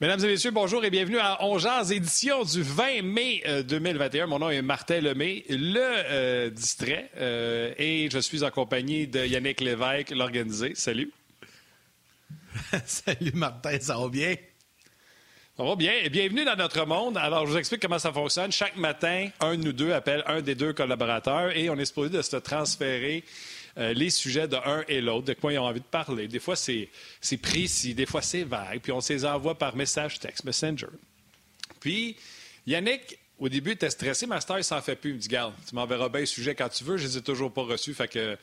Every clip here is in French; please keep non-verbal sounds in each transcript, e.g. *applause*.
Mesdames et messieurs, bonjour et bienvenue à Ongeaz, édition du 20 mai 2021. Euh, Mon nom est Martin Lemay, le euh, distrait, euh, et je suis en compagnie de Yannick Lévesque, l'organisé. Salut. *laughs* Salut Martin, ça va bien? Ça va bien. Et bienvenue dans notre monde. Alors, je vous explique comment ça fonctionne. Chaque matin, un de nous deux appelle un des deux collaborateurs et on est supposé de se transférer euh, les sujets de un et l'autre, de quoi ils ont envie de parler. Des fois, c'est précis, des fois, c'est vague, puis on se les envoie par message texte, Messenger. Puis, Yannick, au début, était stressé. Master, il s'en fait plus. Il me dit Garde, tu m'enverras bien les sujets quand tu veux. Je les ai toujours pas reçus. Fait que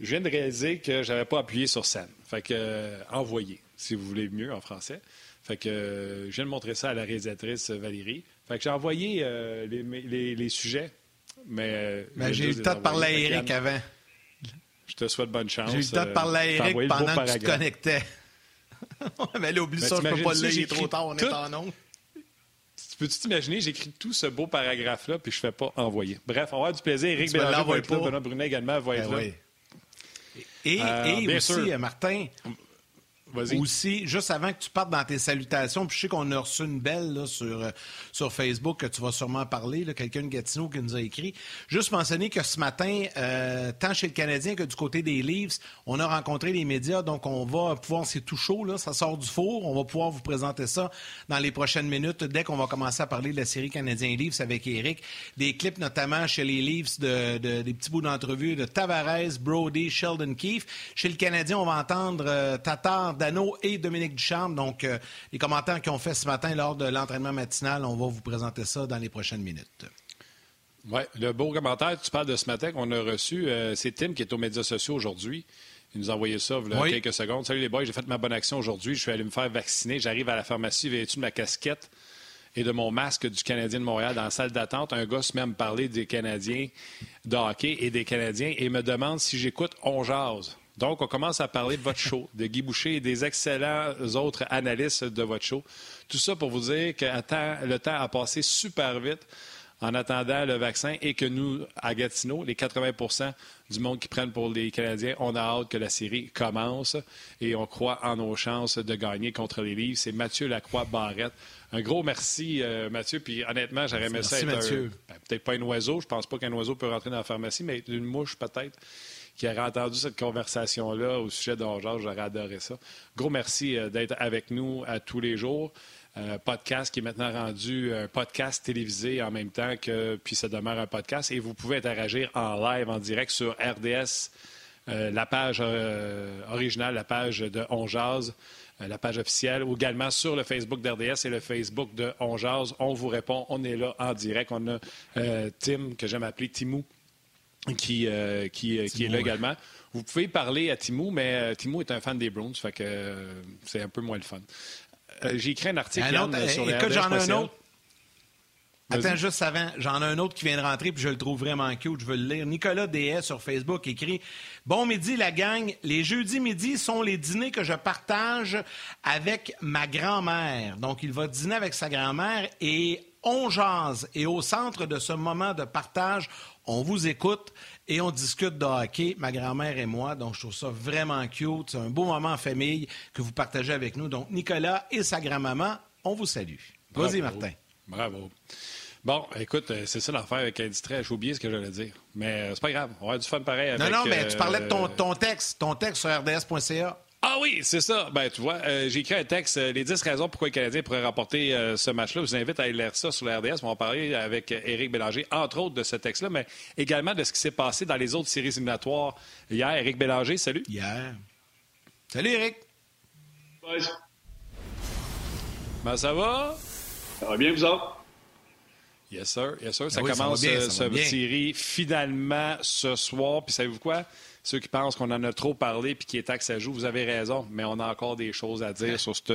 je viens de réaliser que j'avais pas appuyé sur scène. Fait que, euh, envoyez, si vous voulez mieux en français. Fait que euh, je viens de montrer ça à la réalisatrice Valérie. Fait que j'ai envoyé les, sujets. Mais, mais j'ai eu le temps de parler à Eric avant. Je te souhaite bonne chance. J'ai eu le temps de parler à euh, Eric pendant que tu te connectais. *laughs* mais là, oublie ça, je peux pas le lire, il est trop tard, on est en ondes. Peux-tu t'imaginer, j'écris tout ce beau paragraphe-là, puis je ne fais pas envoyer? Bref, on va avoir du plaisir. Éric Bélanger va être là, Benoît Brunet également va être ben là. Et, euh, et aussi, Martin, aussi, juste avant que tu partes dans tes salutations, puis je sais qu'on a reçu une belle sur, euh, sur Facebook que tu vas sûrement parler, quelqu'un de Gatineau qui nous a écrit. Juste mentionner que ce matin, euh, tant chez le Canadien que du côté des Leafs, on a rencontré les médias, donc on va pouvoir, c'est tout chaud, là, ça sort du four, on va pouvoir vous présenter ça dans les prochaines minutes, dès qu'on va commencer à parler de la série Canadien-Leafs avec Eric. Des clips notamment chez les Leafs, de, des petits bouts d'entrevue de Tavares, Brody, Sheldon Keefe. Chez le Canadien, on va entendre euh, Tatar, Dano et Dominique Ducharme. Donc, euh, les commentaires qu'ils ont fait ce matin lors de l'entraînement matinal, on va vous présenter ça dans les prochaines minutes. Oui, le beau commentaire, tu parles de ce matin qu'on a reçu, euh, c'est Tim qui est aux médias sociaux aujourd'hui. Il nous a envoyé ça il y a quelques secondes. Salut les boys, j'ai fait ma bonne action aujourd'hui. Je suis allé me faire vacciner. J'arrive à la pharmacie vêtu de ma casquette et de mon masque du Canadien de Montréal dans la salle d'attente. Un gars se met à me parler des Canadiens de hockey et des Canadiens et me demande si j'écoute On Jase. Donc, on commence à parler de votre show, de Guy Boucher et des excellents autres analystes de votre show. Tout ça pour vous dire que le temps a passé super vite en attendant le vaccin et que nous, à Gatineau, les 80% du monde qui prennent pour les Canadiens, on a hâte que la série commence et on croit en nos chances de gagner contre les Livres. C'est Mathieu Lacroix-Barrette. Un gros merci, euh, Mathieu. Puis honnêtement, j'aurais aimé ça être ben, peut-être pas un oiseau. Je pense pas qu'un oiseau peut rentrer dans la pharmacie, mais une mouche peut-être qui aurait entendu cette conversation-là au sujet de j'aurais adoré ça. Gros merci euh, d'être avec nous à tous les jours. Euh, podcast qui est maintenant rendu un podcast télévisé en même temps que, puis ça demeure un podcast. Et vous pouvez interagir en live, en direct sur RDS, euh, la page originale, la page de On la page officielle, ou également sur le Facebook d'RDS et le Facebook de On On vous répond, on est là en direct. On a Tim, que j'aime appeler Timou, qui, euh, qui, euh, qui, est là également. Vous pouvez parler à Timou, mais euh, Timou est un fan des Browns, fait que c'est un peu moins le fun. J'ai écrit un article sur les Écoute, j'en ai un autre. Attends, juste avant, j'en ai un autre qui vient de rentrer, puis je le trouve vraiment cute, je veux le lire. Nicolas DS sur Facebook écrit Bon midi, la gang. Les jeudis midi sont les dîners que je partage avec ma grand-mère. Donc, il va dîner avec sa grand-mère et on jase. Et au centre de ce moment de partage, on vous écoute et on discute de hockey, ma grand-mère et moi. Donc, je trouve ça vraiment cute. C'est un beau moment en famille que vous partagez avec nous. Donc, Nicolas et sa grand-maman, on vous salue. Vas-y, Martin. Bravo. Bon, écoute, euh, c'est ça l'affaire avec Industrie. J'ai oublié ce que j'allais dire. Mais euh, c'est pas grave. On va avoir du fun pareil avec... Non, non, mais tu parlais de ton, euh, ton texte. Ton texte sur rds.ca. Ah oui, c'est ça. Ben, tu vois, euh, j'ai écrit un texte, euh, les 10 raisons pourquoi les Canadiens pourraient remporter euh, ce match-là. Je vous invite à aller lire ça sur la RDS. On va en parler avec Éric Bélanger, entre autres de ce texte-là, mais également de ce qui s'est passé dans les autres séries éliminatoires hier. Éric Bélanger, salut. Hier. Salut, Éric. Ben, ça va? Ça va bien, vous autres? Yes, sir. Yes, sir. Ça commence cette série finalement ce soir. Puis savez-vous quoi? Ceux qui pensent qu'on en a trop parlé puis qui est temps que ça joue, vous avez raison, mais on a encore des choses à dire sur cette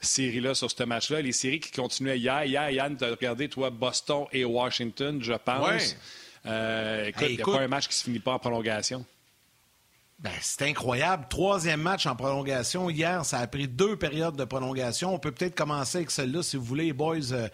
série-là, sur ce match-là. Les séries qui continuaient hier. Hier, Yann, tu as regardé, toi, Boston et Washington, je pense. Euh, écoute, il n'y a pas un match qui se finit pas en prolongation. Ben, c'est incroyable. Troisième match en prolongation. Hier, ça a pris deux périodes de prolongation. On peut peut-être commencer avec celle-là, si vous voulez, boys. Euh,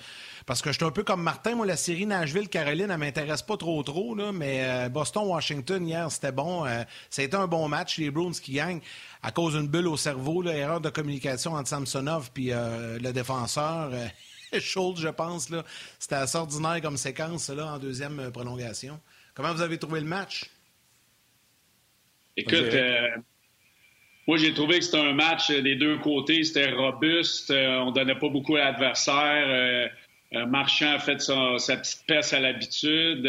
parce que je suis un peu comme Martin. Moi, la série Nashville-Caroline, elle m'intéresse pas trop, trop. Là, mais euh, Boston-Washington, hier, c'était bon. Euh, a été un bon match. Les Bruins qui gagnent à cause d'une bulle au cerveau. Là, erreur de communication entre Samsonov et le défenseur. *laughs* Schultz, je pense. C'était assez ordinaire comme séquence là, en deuxième prolongation. Comment vous avez trouvé le match? Écoute, euh, moi, j'ai trouvé que c'était un match des deux côtés. C'était robuste. Euh, on donnait pas beaucoup à l'adversaire. Euh, Marchand a fait sa, petite peste à l'habitude.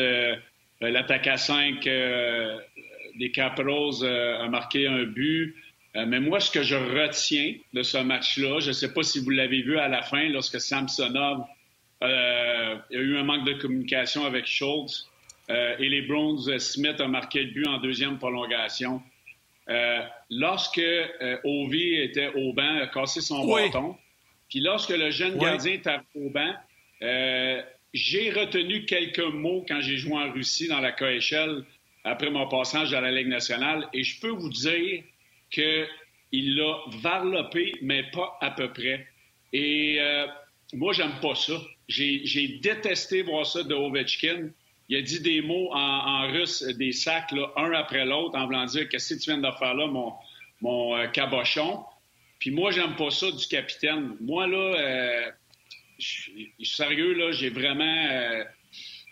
L'attaque à 5 des Capitals a marqué un but. mais moi, ce que je retiens de ce match-là, je ne sais pas si vous l'avez vu à la fin, lorsque Samsonov il y a eu un manque de communication avec Schultz. Euh, et les Browns, euh, Smith a marqué le but en deuxième prolongation. Euh, lorsque Ovi était au banc, a cassé son bâton, puis lorsque le jeune gardien était au banc, j'ai retenu quelques mots quand j'ai joué en Russie dans la KHL après mon passage à la Ligue nationale, et je peux vous dire qu'il l'a varlopé, mais pas à peu près. Et moi, j'aime pas ça. J'ai détesté voir ça de Ovechkin il a dit des mots en, russe, des sacs, un après l'autre, en voulant dire Qu'est-ce que tu viens de faire là, mon, mon euh, cabochon? Puis moi, j'aime pas ça du capitaine. Moi, là, euh, je suis sérieux, là, j'ai vraiment. Euh,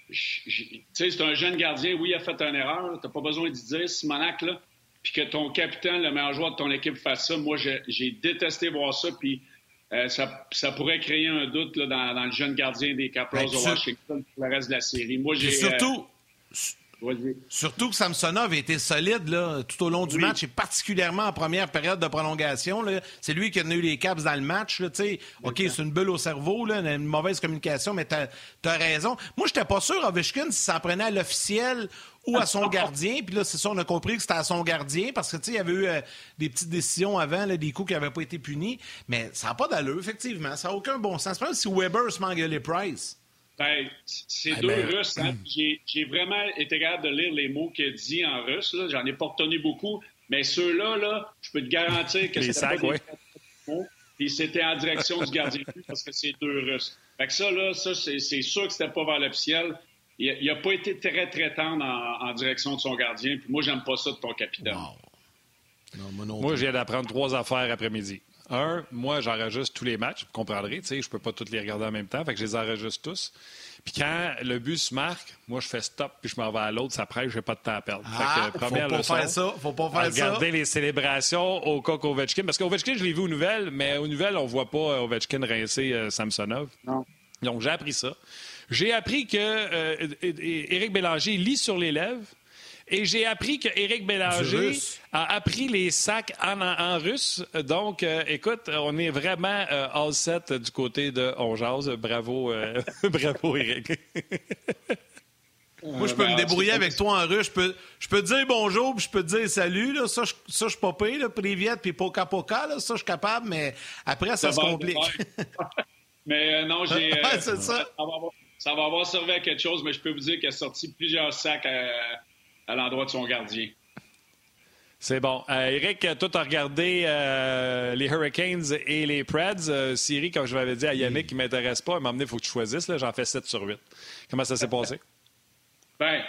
tu sais, c'est un jeune gardien, oui, il a fait une erreur, t'as pas besoin de dire, Simonac, là, puis que ton capitaine, le meilleur joueur de ton équipe, fasse ça. Moi, j'ai détesté voir ça, puis euh, ça, pourrait créer un doute dans, le jeune gardien des Capitals ben, de Washington pour le reste de la série. Moi, j'ai. Surtout. Euh, surtout que Samsonov a été solide là, tout au long du match et particulièrement en première période de prolongation. C'est lui qui a tenu les caps dans le match. Là, OK, c'est une bulle au cerveau, là, une mauvaise communication, mais tu as, raison. Moi, je n'étais pas sûr, Ovechkin, si ça prenait à l'officiel ou à son gardien. Puis là, c'est ça, on a compris que c'était à son gardien parce que, tu sais, il y avait eu euh, des petites décisions avant, là, des coups qui n'avaient pas été punis. Mais ça n'a pas d'allure, effectivement. Ça n'a aucun bon sens. Pas si Weber se les Price. Ben, c'est eh deux ben, Russes. Hein. J'ai vraiment été capable de lire les mots qu'il dit en russe. J'en ai pas retenu beaucoup. Mais ceux-là, là, je peux te garantir que c'était pas ouais. Puis c'était en direction du gardien parce que c'est deux Russes. Fait que ça, là, ça, c'est sûr que c'était pas vers l'officiel il n'a pas été très, très tendre en, direction de son gardien. Puis moi, j'aime pas ça de ton capitaine. moi, je viens d'apprendre trois affaires après-midi. Un, moi, j'enregistre tous les matchs. Vous comprendrez, tu sais, je peux pas tous les regarder en même temps. Fait que je les enregistre tous. Puis quand le but se marque, moi, je fais stop, puis je m'en vais à l'autre. Ça presse, j'ai pas de temps à perdre. Ah, fait que, première faut pas faire ça. Faut pas faire regarder les célébrations au coq Ovechkin. Parce qu'Ovechkin, je l'ai vu aux nouvelles, mais aux nouvelles, on voit pas Ovechkin rincer euh, Samsonov. Non. Donc, j'ai appris ça. J'ai appris que euh, Éric Bélanger lit sur les lèvres. Et j'ai appris que Éric Bélanger a appris les sacs en, russe. Donc, euh, écoute, on est vraiment euh, all set du côté de On Bravo, *laughs* bravo Éric. Moi, je peux me débrouiller avec toi en russe. Je peux, je peux te dire bonjour, puis je peux te dire salut. Là. Ça, je, ça, je suis pas payé. Privet, puis poka poka. Là. Ça, je suis capable, mais après, ça, se complique. *laughs* mais non, j'ai... ça ça va avoir servi à quelque chose, mais je peux vous dire qu'il a sorti plusieurs sacs à, l'endroit de son gardien. C'est bon. Euh, Eric, toi, tu as regardé euh, les Hurricanes et les Preds. Euh, Siri, comme je l'avais dit à Yannick, qui ne m'intéresse pas, à un il faut que tu choisisses. J'en fais 7 sur 8. Comment ça s'est passé? ben,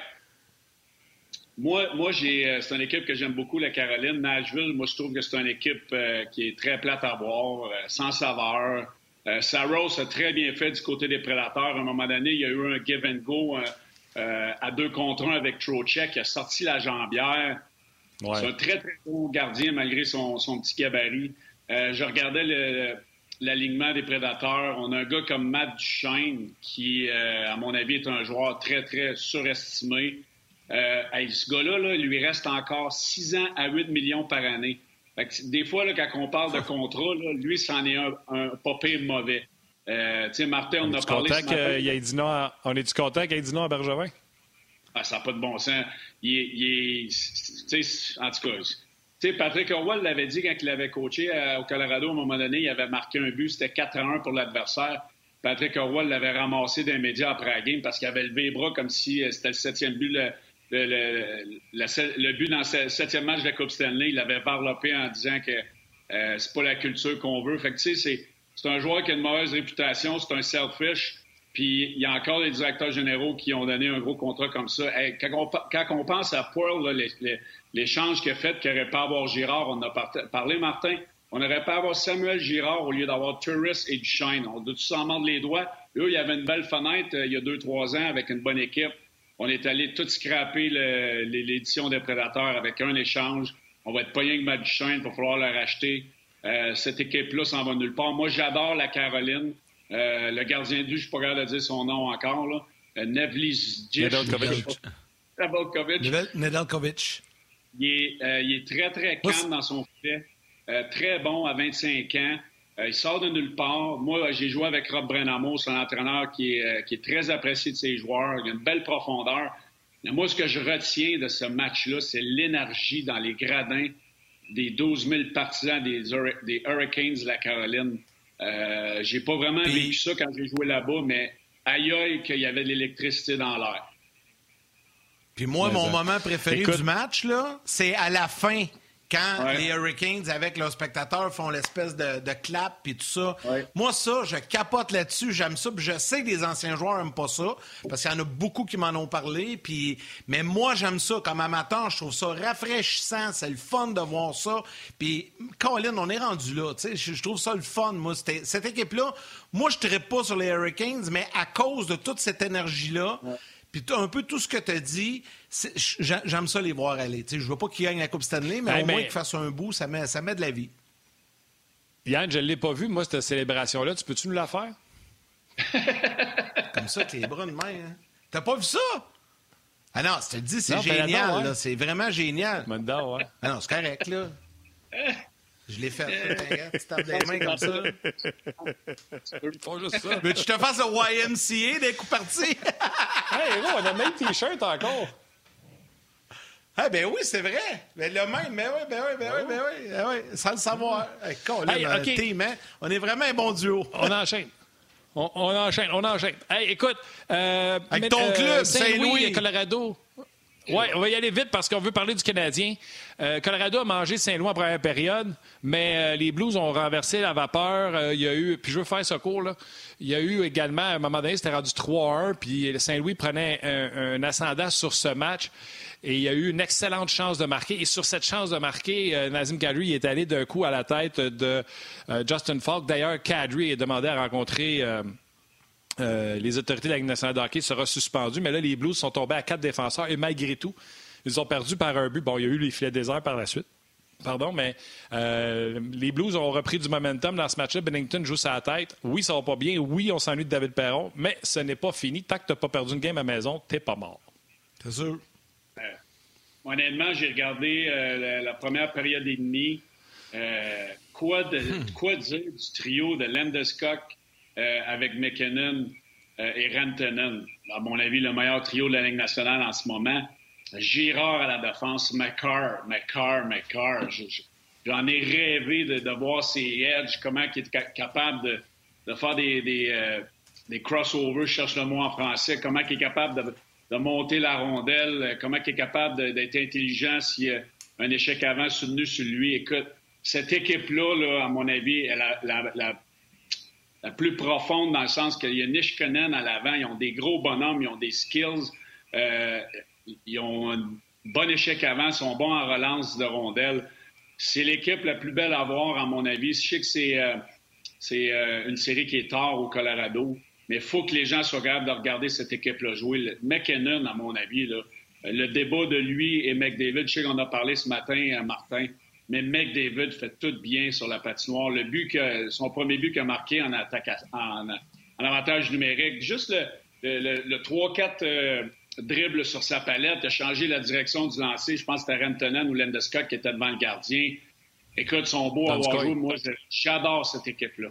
moi, moi c'est une équipe que j'aime beaucoup, la Caroline. Nashville, moi, je trouve que c'est une équipe qui est très plate à voir, sans saveur. Euh, Saros a très bien fait du côté des prédateurs. À un moment donné, il y a eu un give and go euh, euh, à deux contre un avec Trocheck. Il a sorti la jambière. C'est un très, très bon gardien malgré son, petit gabarit. je regardais l'alignement des prédateurs. On a un gars comme Matt Duchesne qui, à mon avis, est un joueur très, très surestimé. ce gars-là, là, il lui reste encore 6 ans à 8 millions par année des fois, là, quand on parle de *laughs* contrat, lui, c'en est un, un pas mauvais. Euh, tu sais, Martin, on, a parlé... a dit non à... On est-tu content qu'il ait dit non à Bergevin? Ah, ça n'a pas de bon sens. Il est... Il est en tout cas... Tu sais, Patrick Orwell l'avait dit quand il avait coaché au Colorado, à un moment donné, il avait marqué un but, c'était 4 à 1 pour l'adversaire. Patrick Orwell l'avait ramassé d'un média après la game parce qu'il avait levé les bras comme si euh, c'était le septième but le, but dans le septième match de la Coupe Stanley, il l'avait varlopé en disant que euh, c'est pas la culture qu'on veut. Fait que, tu sais, c'est un joueur qui a une mauvaise réputation, c'est un selfish. Puis il y a encore des directeurs généraux qui ont donné un gros contrat comme ça. quand, on, pense à Pearl, l'échange qu'il a fait, qu'il n'aurait pas avoir Girard, on a parlé, Martin, on n'aurait pas avoir Samuel Girard au lieu d'avoir Tourist et Duchesne. On doit tous en mordre les doigts? Eux, il y avait une belle fenêtre euh, il y a deux, trois ans avec une bonne équipe. On est allé tout scraper l'édition des Prédateurs avec un échange. On va être pas rien que Duchesne, il va falloir le racheter. Euh, cette équipe-là s'en va nulle part. Moi, j'adore la Caroline. Euh, le gardien de but, je ne suis pas capable de dire son nom encore. Là. Euh, Nedeljkovic. Nedeljkovic. Il est, euh, il est très, très calme dans son fait. très bon à 25 ans. il sort de nulle part. Moi, j'ai joué avec Rob Brenamo, c'est un entraîneur qui est, qui est, très apprécié de ses joueurs. Il a une belle profondeur. Mais moi, ce que je retiens de ce match-là, c'est l'énergie dans les gradins des 12 000 partisans des, des Hurricanes de la Caroline. Euh, j'ai pas vraiment vécu ça quand j'ai joué là-bas, mais aïe aïe qu'il y avait de l'électricité dans l'air. Puis moi, mon moment préféré du match, là, c'est à la fin quand les Hurricanes, avec leurs spectateurs, font l'espèce de, clap et tout ça. Moi, ça, je capote là-dessus. J'aime ça. Puis je sais que les anciens joueurs n'aiment pas ça parce qu'il y en a beaucoup qui m'en ont parlé. Puis... Mais moi, j'aime ça. Comme amateur, je trouve ça rafraîchissant. C'est le fun de voir ça. Puis, Colin, on est rendu là. Je trouve ça le fun. Moi, cette équipe-là, moi, je ne pas sur les Hurricanes, mais à cause de toute cette énergie-là, puis un peu tout ce que tu as dit, j'aime ça les voir aller. Je ne veux pas qu'ils gagnent la Coupe Stanley, mais au moins qu'ils fassent un bout, ça met, ça met de la vie. Yann, je ne l'ai pas vu, moi, cette célébration-là. Tu peux-tu nous la faire? *laughs* Comme ça, avec les bras de main. Hein? T'as pas vu ça? Ah non, je te dis, c'est génial. C'est vraiment génial. ouais. Ah non, c'est correct, là. *laughs* Je l'ai fait. tu tapes des mains comme ça. juste ça. Mais tu te fasses le YMCA des coups partis. *laughs* hey, on a même T-shirt encore. Ah ben oui, c'est vrai. Mais le même, mais oui, ben oui, ben oui, ben oui, ben oui. Sans le savoir. Hey, hey, team, hein? On est vraiment un bon duo. On enchaîne. On, enchaîne, on enchaîne. Hey, écoute, euh, avec ton club, Saint-Louis, Colorado. Oui, on va y aller vite parce qu'on veut parler du Canadien. Euh, Colorado a mangé Saint-Louis en première période, mais euh, les Blues ont renversé la vapeur. Euh, il y a eu, puis je veux faire ce cours, là. Il y a eu également, à un moment donné, c'était rendu 3-1, puis Saint-Louis prenait un, ascendant sur ce match. Et il y a eu une excellente chance de marquer. Et sur cette chance de marquer, Nazim Kadri est allé d'un coup à la tête de Justin Falk. D'ailleurs, Kadri est demandé à rencontrer euh, les autorités de la Ligue nationale de hockey sera suspendu, mais là, les Blues sont tombés à quatre défenseurs et malgré tout, ils ont perdu par un but. Bon, il y a eu les filets déserts par la suite. Pardon, mais euh, les Blues ont repris du momentum dans ce match-là. Bennington joue sa tête. Oui, ça va pas bien. Oui, on s'ennuie de David Perron, mais ce n'est pas fini. Tant que tu n'as pas perdu une game à maison, t'es pas mort. C'est sûr. Euh, honnêtement, j'ai regardé la, première période et demie. quoi, de, hmm. quoi dire du trio de Landeskog, euh, avec McKinnon euh, et Rantanen. À mon avis, le meilleur trio de la Ligue nationale en ce moment. Girard à la défense, McCarr, McCarr, McCarr. J'en ai rêvé de, voir ses edges, comment il est capable de, faire des, des, euh, crossovers, je cherche le mot en français, comment il est capable de, monter la rondelle, comment il est capable d'être intelligent s'il y a un échec avant soutenu sur lui. Écoute, cette équipe-là, là, à mon avis, a la, la plus profonde dans le sens qu'il y a Nishkonen à l'avant, ils ont des gros bonhommes, ils ont des skills, euh, ils ont un bon échec avant, ils sont bons en relance de rondelles. C'est l'équipe la plus belle à voir, à mon avis. Je sais que c'est euh, euh, une série qui est tard au Colorado, mais il faut que les gens soient capables de regarder cette équipe-là jouer. McKinnon, à mon avis, le débat de lui et McDavid, je sais qu'on a parlé ce matin à Martin, mais McDavid fait tout bien sur la patinoire. Le but que, son premier but qu'il a marqué en attaque, en, avantage numérique, juste le, le, 3-4 euh, dribble sur sa palette, a changé la direction du lancer. Je pense que c'était Rantanen ou Landeskog qui était devant le gardien. Écoute, son beau à avoir joué. Moi, j'adore cette équipe-là.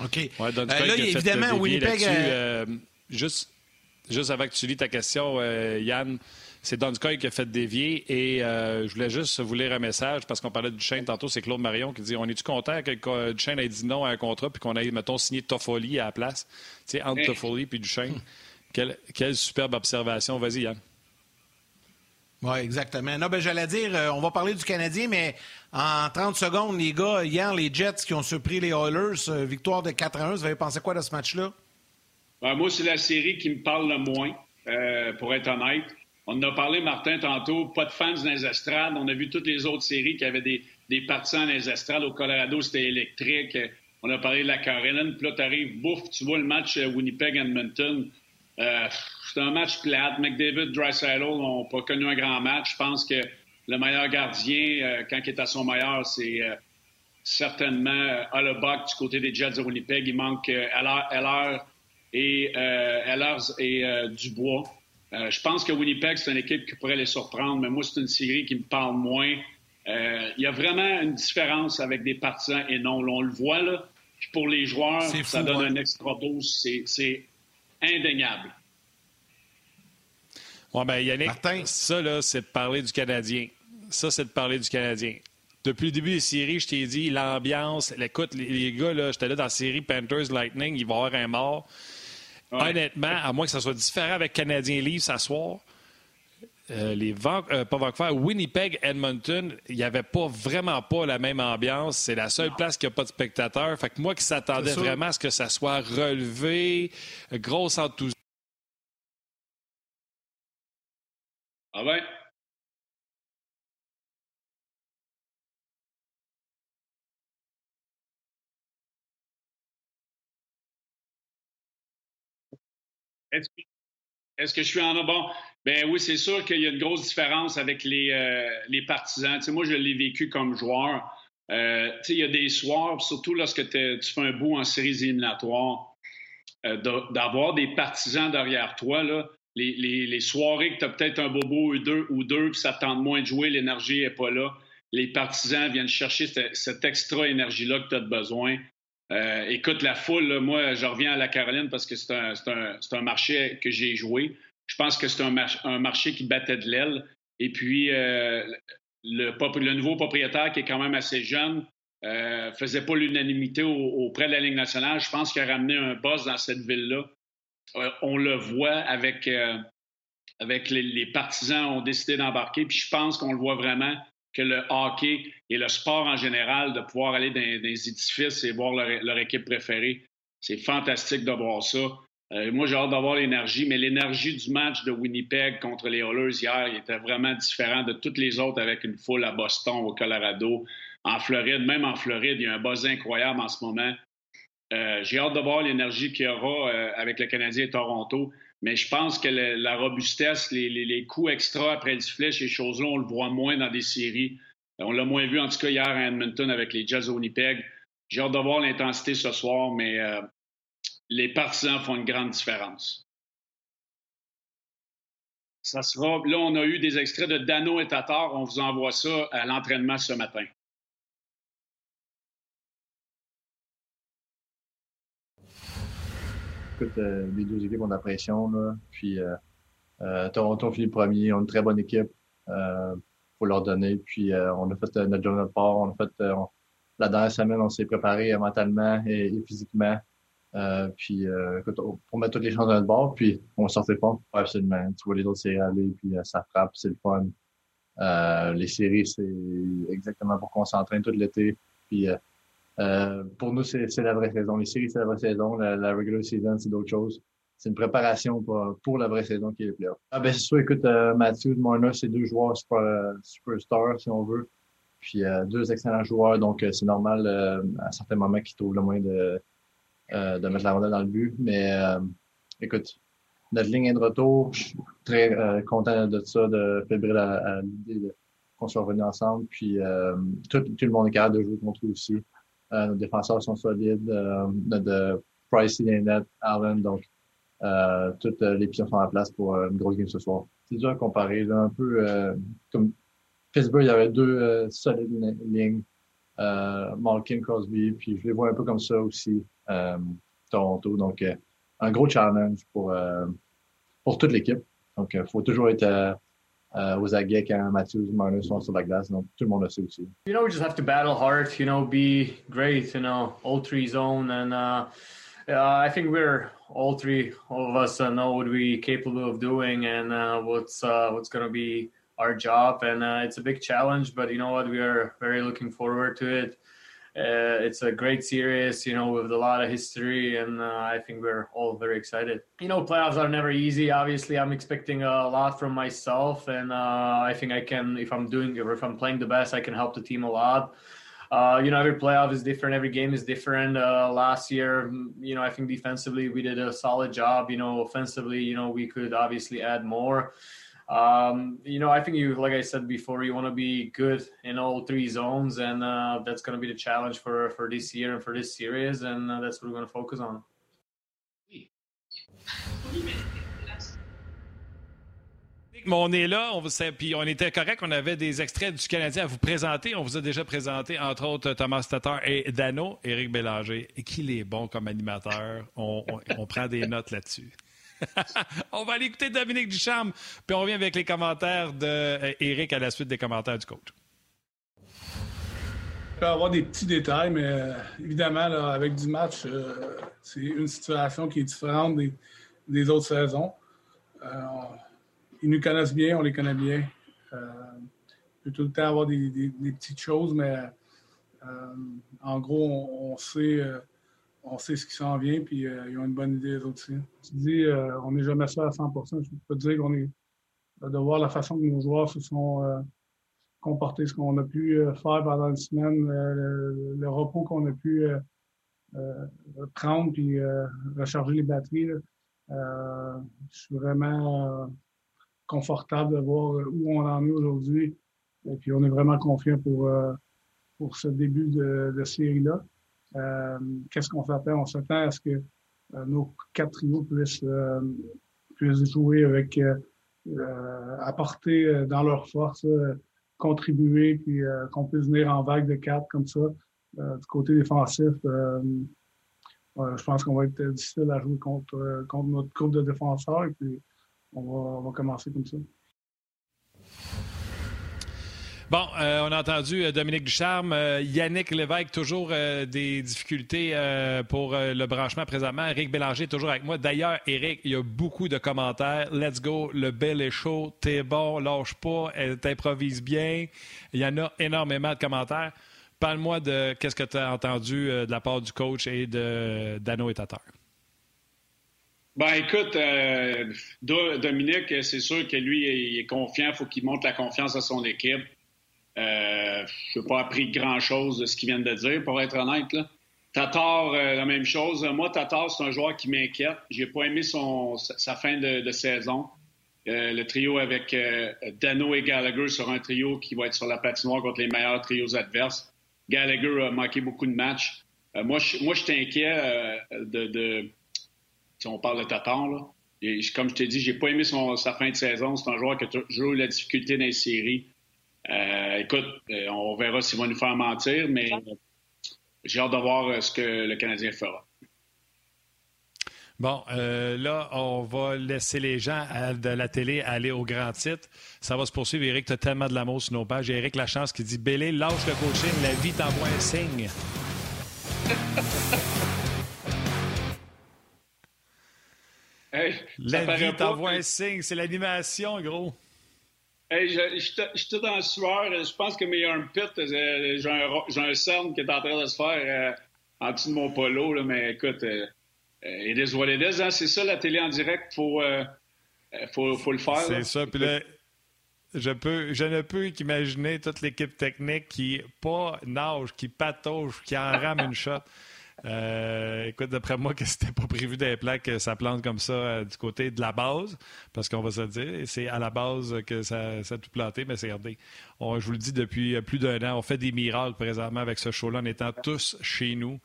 OK. Ouais, euh, là, évidemment, Winnipeg... Euh, juste, juste avant que tu lis ta question, Yann, c'est Don Sky qui a fait dévier. Et euh, je voulais juste vous lire un message parce qu'on parlait de Duchesne tantôt. C'est Claude Marion qui dit On est-tu content que Duchesne ait dit non à un contrat puis qu'on ait, mettons, signé Toffoli à la place, tu sais, entre Toffoli puis Duchesne. Quelle, superbe observation. Vas-y, Yann. Oui, exactement. Non, ben, j'allais dire, euh, on va parler du Canadien, mais en 30 secondes, les gars, hier, les Jets qui ont surpris les Oilers, euh, victoire de 4 1, vous avez pensé quoi de ce match-là? Ben, moi, c'est la série qui me parle le moins, euh, pour être honnête. On en a parlé, Martin, tantôt, pas de fans dans les estrades. On a vu toutes les autres séries qui avaient des, des partisans dans les estrades. Au Colorado, c'était électrique. On a parlé de la Caroline. Puis là, t'arrives, bouf, tu vois le match Winnipeg-Edmonton. Euh, c'est un match plate. McDavid, Dreisaitl n'ont pas connu un grand match. Je pense que le meilleur gardien, euh, quand il est à son meilleur, c'est euh, certainement euh, du côté des Jets de Winnipeg. Il manque Heller et, et Dubois. Je pense que Winnipeg, c'est une équipe qui pourrait les surprendre, mais moi, c'est une série qui me parle moins. Il y a vraiment une différence avec des partisans et non. on le voit, là. Puis pour les joueurs, ça donne un extra dose. C'est indéniable. Oui, bien, Yannick, ça, là, c'est de parler du Canadien. Ça, c'est de parler du Canadien. Depuis le début des séries, je t'ai dit, l'ambiance, écoute, les, gars, là, j'étais là dans la série Panthers Lightning, il va y avoir un mort. Honnêtement, à moins que ça soit différent avec Canadien ce soir, euh, les euh, pas Vancouver, Winnipeg, Edmonton, il n'y avait pas vraiment pas la même ambiance. C'est la seule place qui n'a pas de spectateurs. Fait que moi qui s'attendais vraiment à ce que ça soit relevé, grosse enthousiasme. Ah ouais? Est-ce que, je suis en bon? Ben oui, c'est sûr qu'il y a une grosse différence avec les, euh, partisans. moi, je l'ai vécu comme joueur. Euh, il y a des soirs, surtout lorsque tu fais un bout en séries éliminatoires, euh, d'avoir des partisans derrière toi, les, soirées que tu as peut-être un bobo ou deux, ou deux puis ça tente moins de jouer, l'énergie n'est pas là. Les partisans viennent chercher cette, extra énergie-là que tu as besoin. Euh, écoute, la foule, moi, je reviens à la Caroline parce que c'est un, marché que j'ai joué. Je pense que c'est un, marché qui battait de l'aile. Et puis, euh, le, nouveau propriétaire, qui est quand même assez jeune, euh, faisait pas l'unanimité auprès de la Ligue nationale. Je pense qu'il a ramené un boss dans cette ville-là on le voit avec, avec les, partisans ont décidé d'embarquer. Puis je pense qu'on le voit vraiment que le hockey et le sport en général, de pouvoir aller dans, des édifices et voir leur, équipe préférée, c'est fantastique de voir ça. Euh, moi, j'ai hâte d'avoir l'énergie, mais l'énergie du match de Winnipeg contre les Oilers hier, était vraiment différent de toutes les autres avec une foule à Boston, au Colorado, en Floride. Même en Floride, il y a un buzz incroyable en ce moment. Euh, j'ai hâte de voir l'énergie qu'il y aura euh, avec le Canadien et Toronto. Mais je pense que la robustesse, les, coups extra après le sifflet, ces choses-là, on le voit moins dans des séries. On l'a moins vu, en tout cas, hier à Edmonton avec les Jazz Winnipeg. J'ai hâte de voir l'intensité ce soir, mais euh, les partisans font une grande différence. Ça sera. Là, on a eu des extraits de Dano et Tatar. On vous envoie ça à l'entraînement ce matin. Écoute, euh, les deux équipes ont de la pression. Là. Puis euh, euh, Toronto finit premier, on a une très bonne équipe. Euh, faut leur donner. Puis on a fait notre job. On a fait la dernière semaine, on s'est préparé mentalement et, physiquement. puis écoute, pour mettre toutes les chances dans notre bord, puis on sortait pas. Absolument. Tu vois les autres séries aller, puis ça frappe, c'est le fun. les séries, c'est exactement pour qu'on s'entraîne tout l'été. Puis euh, pour nous, c'est la vraie saison. Les séries, c'est la vraie saison. La, regular season, c'est d'autres choses. C'est une préparation pour, pour, la vraie saison qui est le Ah ben c'est sûr, écoute, euh, Matthew Marner, c'est deux joueurs super, superstars, si on veut. Puis euh, deux excellents joueurs, donc euh, c'est normal à certains moments qu'ils trouvent le moyen de, de mettre la rondelle dans le but. Mais écoute, notre ligne est de retour. Je suis très content de ça, de fébrile à, l'idée qu'on soit revenus ensemble. Puis tout, tout, le monde est capable de jouer contre eux aussi. Euh, nos défenseurs sont solides. Euh, notre Pricey net, Allen, donc euh, toutes les pions sont en place pour une grosse game ce soir. C'est dur à comparer. un peu comme Pittsburgh, il y avait deux solides lignes. Malkin, Crosby, puis je les vois un peu comme ça aussi, Toronto. Donc, un gros challenge pour, pour toute l'équipe. Donc, il faut toujours être uh, aux aguets quand Matthews Marner sont sur la glace. Donc, tout le. You know, we just have to battle hard, you know, be great, you know, all three zone and uh, uh, I think we're all three all of us uh, know what we're capable of doing and uh, what's uh, what's going to be our job. And uh, it's a big challenge, but you know what? We are very looking forward to it. Uh, it's a great series, you know, with a lot of history, and I think we're all very excited. You know, playoffs are never easy. Obviously, I'm expecting a lot from myself, and I think I can, if I'm doing, or if I'm playing the best, I can help the team a lot uh, you know, every playoff is different. Every game is different. Uh, last year, you know, I think defensively we did a solid job. You know, offensively, you know, we could obviously add more. Um, you know, I think you, like I said before, you want to be good in all three zones, and uh, that's going to be the challenge for for this year and for this series, and uh, that's what we're going to focus on. on est là, on, puis on était correct, on avait des extraits du Canadien à vous présenter. On vous a déjà présenté, entre autres, Thomas Tatar et Dano, Éric Bélanger. Qu'il est bon comme animateur. On, prend des notes là-dessus. *laughs* on va aller écouter Dominique Ducharme, puis on revient avec les commentaires d'Éric à la suite des commentaires du coach. Il peut avoir des petits détails, mais euh, évidemment, avec du match, euh, c'est une situation qui est différente des, autres saisons. Euh, ils nous connaissent bien, on les connaît bien. Euh, peut tout le temps avoir des, petites choses, mais euh, en gros, on, sait, euh, on sait ce qui s'en vient, puis euh, ils ont une bonne idée, les autres aussi. Tu dis, on n'est jamais ça à 100% Je peux te dire qu'on est de voir la façon que nos joueurs se sont comportés, ce qu'on a pu faire pendant une semaine, le, repos qu'on a pu prendre, puis recharger les batteries. je suis vraiment confortable de voir euh, où on en est aujourd'hui. Et puis, on est vraiment confiant pour, euh, pour ce début de série-là. Euh, Qu'est-ce qu'on s'attend? On s'attend à ce que euh, nos quatre trios puissent, puissent jouer avec, apporter dans leur force, contribuer, puis qu'on puisse venir en vague de quatre comme ça. du côté défensif, je pense qu'on va être difficile à jouer contre, contre notre groupe de défenseurs. Et puis, on va, commencer comme ça. Bon, euh, on a entendu euh, Dominique Ducharme, euh, Yannick Lévesque, toujours des difficultés pour le branchement présentement. Eric Bélanger, toujours avec moi. D'ailleurs, Eric, il y a beaucoup de commentaires. Let's go, le bel est chaud, t'es bon, lâche pas, t'improvises bien. Il y en a énormément de commentaires. Parle-moi de qu'est-ce que tu as entendu de la part du coach et de Dano et Tatar? Ben écoute, Dominique, c'est sûr que lui, il est confiant. Il faut qu'il montre la confiance à son équipe. Euh, je n'ai pas appris grand-chose de ce qu'il vient de dire, pour être honnête. Tatar, euh, la même chose. Moi, Tatar, c'est un joueur qui m'inquiète. J'ai pas aimé sa fin de, saison. Euh, le trio avec Dano et Gallagher sur un trio qui va être sur la patinoire contre les meilleurs trios adverses. Gallagher a manqué beaucoup de matchs. moi, je, moi, je inquiet de si on parle de Tatar, comme je t'ai dit, j'ai pas aimé sa fin de saison. C'est un joueur qui a toujours eu la difficulté dans les séries. Euh, écoute, euh, on verra s'il va nous faire mentir, mais j'ai hâte de voir euh, ce que le Canadien fera. Bon, là, on va laisser les gens de la télé aller au grand titre. Ça va se poursuivre. Eric, tu as tellement de l'amour sur nos pages. Eric Lachance qui dit Bélé, lâche le coaching, la vie t'envoie un signe. *laughs* la vie t'envoie un signe, c'est l'animation, gros. Hey, je, suis tout en sueur. Je pense que mes armpits, euh, j'ai un, j'ai un cerne qui est en train de se faire euh, en dessous de mon polo. Là, mais écoute, euh, euh it is what hein, c'est ça la télé en direct. Faut, faut, faut le faire. C'est ça. Puis là, je, peux, je ne peux qu'imaginer toute l'équipe technique qui, pas nage, qui patauge, qui en rame une shot. *laughs* Euh, écoute, d'après moi, *laughs* que c'était pas prévu des plaques que ça plante comme ça euh, du côté de la base, parce qu'on va se dire, c'est à la base que ça, a tout planté, mais c'est regardez. je vous le dis depuis euh, plus d'un an, on fait des miracles présentement avec ce show-là, en étant tous chez nous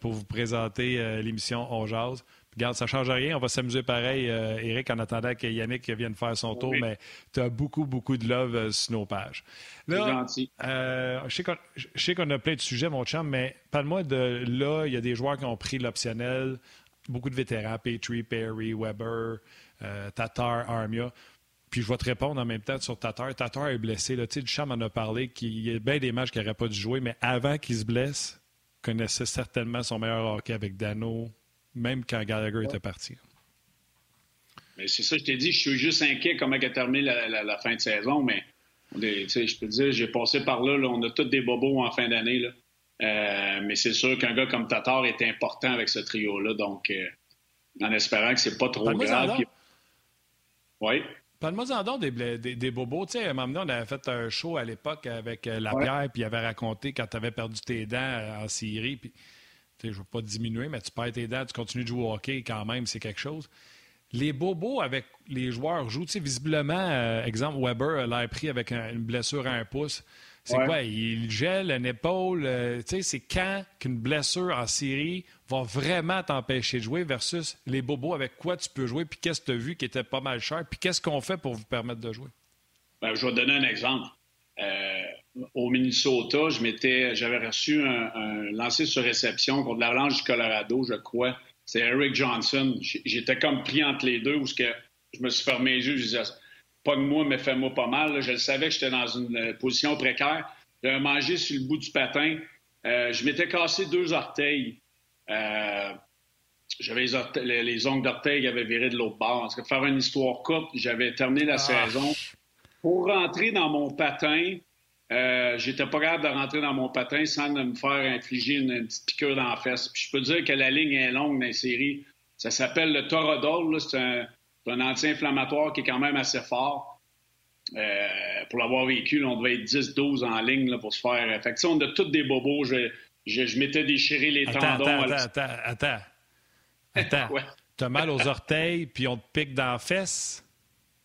pour vous présenter l'émission On Jazz. Regarde, ça ne change rien. On va s'amuser pareil, euh, Eric, en attendant que Yannick vienne faire son tour, mais tu as beaucoup, beaucoup de love euh, sur nos pages. Là, gentil. Euh, je sais qu'on a plein de sujets, mon chum, mais parle-moi de là, il y a des joueurs qui ont pris l'optionnel, beaucoup de vétérans, Petrie, Perry, Weber, Tatar, Armia. Puis je vais te répondre en même temps sur Tatar. Tatar est blessé. Là. Tu sais, Duchamp en a parlé qu'il y a bien des matchs qu'il n'aurait pas dû jouer, mais avant qu'il se blesse, connaissait certainement son meilleur hockey avec Dano, même quand Gallagher était parti. Mais c'est ça, je t'ai dit, je suis juste inquiet comment elle a terminé la, fin de saison, mais je peux te dire, j'ai passé par là, on a tous des bobos en fin d'année. Euh, mais c'est sûr qu'un gars comme Tatar est important avec ce trio-là, donc euh, en espérant que c'est pas trop grave. Oui. Parle-moi en des, des, des, bobos. Tu sais, à on avait fait un show à l'époque avec euh, Lapierre, puis il avait raconté quand tu avais perdu tes dents en Syrie. Puis, je ne veux pas diminuer, mais tu perds tes dents, tu continues de jouer au hockey quand même, c'est quelque chose. Les bobos avec les joueurs jouent, tu sais, visiblement, euh, exemple, Weber l'a pris avec une blessure à un pouce. C'est quoi? Il gèle une épaule. Euh, tu sais, c'est quand qu'une blessure en série va vraiment t'empêcher de jouer versus les bobos avec quoi tu peux jouer, puis qu'est-ce que tu as vu qui était pas mal cher, puis qu'est-ce qu'on fait pour vous permettre de jouer? Ben, je vais donner un exemple. Euh, au Minnesota, j'avais reçu un, un, lancer sur réception contre l'Avalanche du Colorado, je crois. C'est Eric Johnson. J'étais comme pris entre les deux où que je me suis fermé les yeux. Je disais, pas de moi, mais fais-moi pas mal. Je le savais que j'étais dans une euh, position précaire. J'avais mangé sur le bout du patin. Euh, je m'étais cassé deux orteils. Euh, j'avais les, ongles d'orteil qui avaient viré de l'autre bord. Parce que faire une histoire courte, j'avais terminé la ah. saison. Pour rentrer dans mon patin, euh, j'étais pas capable de rentrer dans mon patin sans me faire infliger une, petite piqûre dans la fesse. Puis je peux dire que la ligne est longue dans les séries. Ça s'appelle le Toradol. C'est un, anti-inflammatoire qui est quand même assez fort. Euh, pour l'avoir vécu, on devait être 10-12 en ligne pour se faire. Fait que, on a tous des bobos. Je, je, m'étais déchiré les tendons. Attends, attends, attends. *laughs* Attends. T'as mal aux orteils, puis on te pique dans la fesse?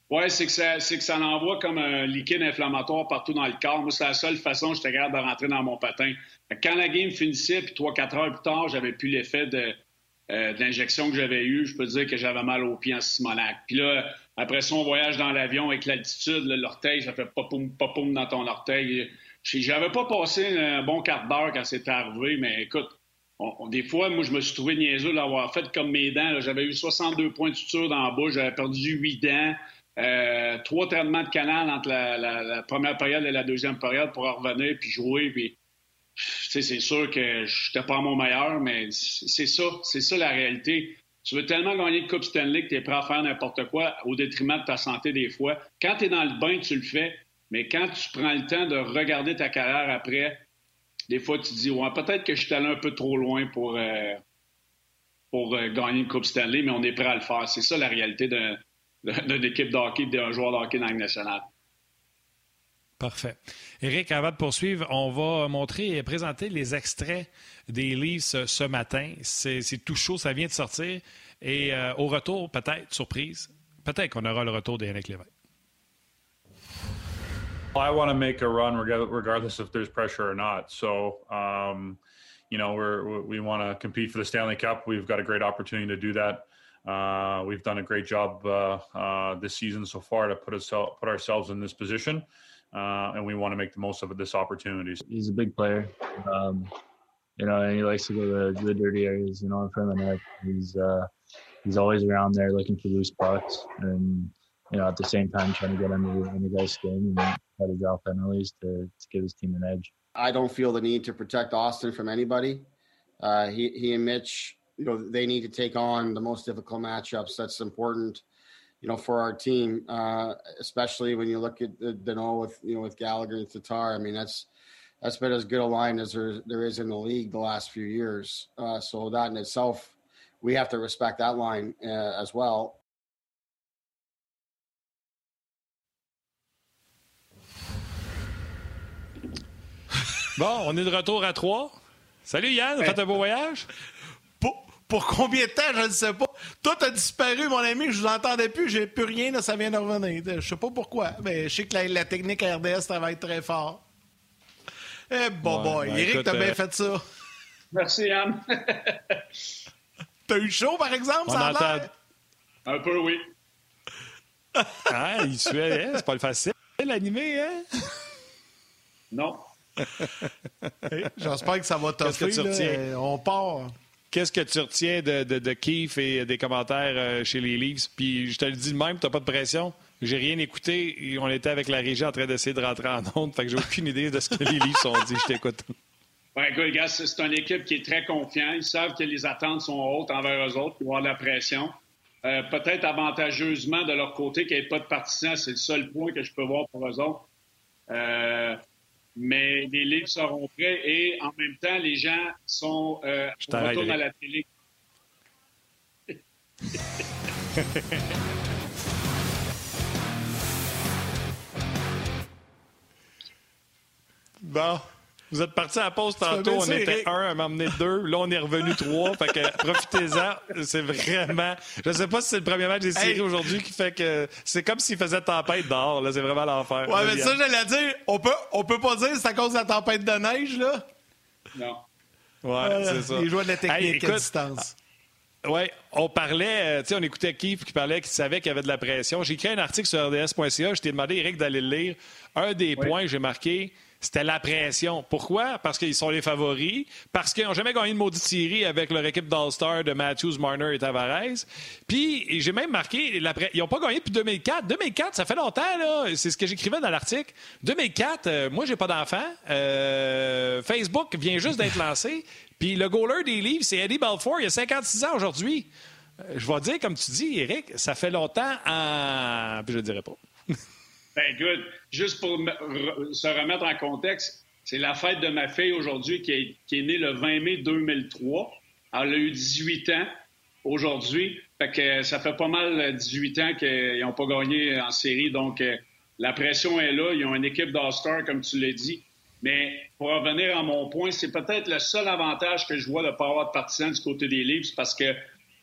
Oui, c'est que, ça, c'est que ça envoie comme un liquide inflammatoire partout dans le corps. Moi, c'est la seule façon que j'étais capable de rentrer dans mon patin. Quand la game finissait, puis trois, quatre heures plus tard, j'avais plus l'effet de, euh, l'injection que j'avais eue. Je peux dire que j'avais mal au pied en Simonac. Puis là, après ça, on voyage dans l'avion avec l'altitude, l'orteil, ça fait popoum, popoum dans ton orteil. J'avais pas passé un bon quart d'heure quand c'était arrivé, mais écoute, des fois, moi, je me suis trouvé niaiseux d'avoir fait comme mes dents. J'avais eu 62 points de suture dans la bouche, j'avais perdu 8 dents. Euh, trois traitements de canal entre la, première période et la deuxième période pour revenir puis jouer. Puis, c'est sûr que je n'étais pas à mon meilleur, mais c'est ça, c'est ça la réalité. Tu veux tellement gagner de Coupe Stanley que tu es prêt à faire n'importe quoi au détriment de ta santé des fois. Quand tu es dans le bain, tu le fais, mais quand tu prends le temps de regarder ta carrière après, des fois tu te dis ouais, peut-être que je suis allé un peu trop loin pour, euh, pour euh, gagner une Coupe Stanley, mais on est prêt à le faire. C'est ça la réalité d'un d'une équipe de hockey, d'un joueur de hockey dans la nationale. Parfait. Éric, avant de poursuivre, on va montrer et présenter les extraits des livres ce, matin. C'est tout chaud, ça vient de sortir. Et euh, au retour, peut-être, surprise, peut-être qu'on aura le retour d'Éric Lévesque. I want to make a run regardless if there's pressure or not. So, um, you know, we're, we want to compete for the Stanley Cup. We've got a great opportunity to do that. Uh, we've done a great job uh, uh, this season so far to put us put ourselves in this position, uh, and we want to make the most of this opportunity. He's a big player, um, you know, and he likes to go to the dirty areas, you know, in front of the net. He's uh, he's always around there looking for loose pucks, and you know, at the same time trying to get under the, under guy's skin and try to draw penalties to, to give his team an edge. I don't feel the need to protect Austin from anybody. Uh, he he and Mitch you know they need to take on the most difficult matchups. That's important, you know, for our team, uh, especially when you look at the Dano with you know with Gallagher and Tatar. I mean, that's that's been as good a line as there there is in the league the last few years. Uh, so that in itself, we have to respect that line uh, as well. Bon, on est de retour à trois. Salut Yann, faites un beau voyage. Pour combien de temps, je ne sais pas. Tout a disparu, mon ami, je vous entendais plus, j'ai plus rien, là, ça vient de revenir. Je sais pas pourquoi, mais je sais que la, technique RDS travaille très fort. Eh bon boy, Eric, ben, t'as bien euh, fait ça. Merci, Yann. *laughs* t'as eu chaud, par exemple, ça a Un peu, oui. *laughs* ah, il suait, hein? c'est pas le facile, l'animer, hein? Non. J'espère que ça va t'offrir. On part. Qu'est-ce que tu retiens de, de, Keith et des commentaires euh, chez les Leafs? Puis je te le dis de même, tu n'as pas de pression. J'ai rien écouté. on était avec la régie en train d'essayer de rentrer en onde. Fait que j'ai aucune idée de ce que les Leafs ont dit. Je t'écoute. Ben, écoute, c'est une équipe qui est très confiante. Ils savent que les attentes sont hautes envers eux autres, vont avoir de la pression. Euh, peut-être avantageusement de leur côté qu'il n'y ait pas de partisans, c'est le seul point que je peux voir pour eux autres. Euh, mais les livres seront prêts et en même temps, les gens sont euh, retournent à la télé. *laughs* bon. Vous êtes parti à la pause tantôt, on était un, à m'emmener deux. Là, on est revenu trois. fait que profitez-en. C'est vraiment. Je sais pas si c'est le premier match des séries aujourd'hui qui fait que c'est comme s'il faisait tempête dehors. Là, c'est vraiment l'enfer. Ouais, mais ça, j'allais dire, on peut, on peut pas dire que c'est à cause de la tempête de neige, là? Non. Ouais, c'est ça. Il jouait de la technique à distance. Oui, on parlait, euh, tu sais, on écoutait Keith qui parlait, qui savait qu'il y avait de la pression. J'ai écrit un article sur RDS.ca, je t'ai demandé, Eric, d'aller le lire. Un des points que j'ai marqué, c'était la pression. Pourquoi? Parce qu'ils sont les favoris, parce qu'ils n'ont jamais gagné de maudite série avec leur équipe d'All-Star de Matthews, Marner et Tavares. Puis, j'ai même marqué, ils n'ont pas gagné depuis 2004. 2004, ça fait longtemps, là. C'est ce que j'écrivais dans l'article. 2004, euh, moi, j'ai pas d'enfant. Euh, Facebook vient juste d'être *laughs* lancé. Puis le goaler des livres, c'est Eddie Balfour. Il a 56 ans aujourd'hui. Euh, je vais dire, comme tu dis, Eric, ça fait longtemps en... Puis je ne dirais pas. *laughs* Ben, good. Juste pour se remettre en contexte, c'est la fête de ma fille aujourd'hui qui est, née le 20 mai 2003. Elle a eu 18 ans aujourd'hui. Fait que ça fait pas mal 18 ans qu'ils n'ont pas gagné en série. Donc, euh, la pression est là. Ils ont une équipe d'All-Star, comme tu l'as dit. Mais pour revenir à mon point, c'est peut-être le seul avantage que je vois de ne pas avoir de partisans du côté des livres, parce que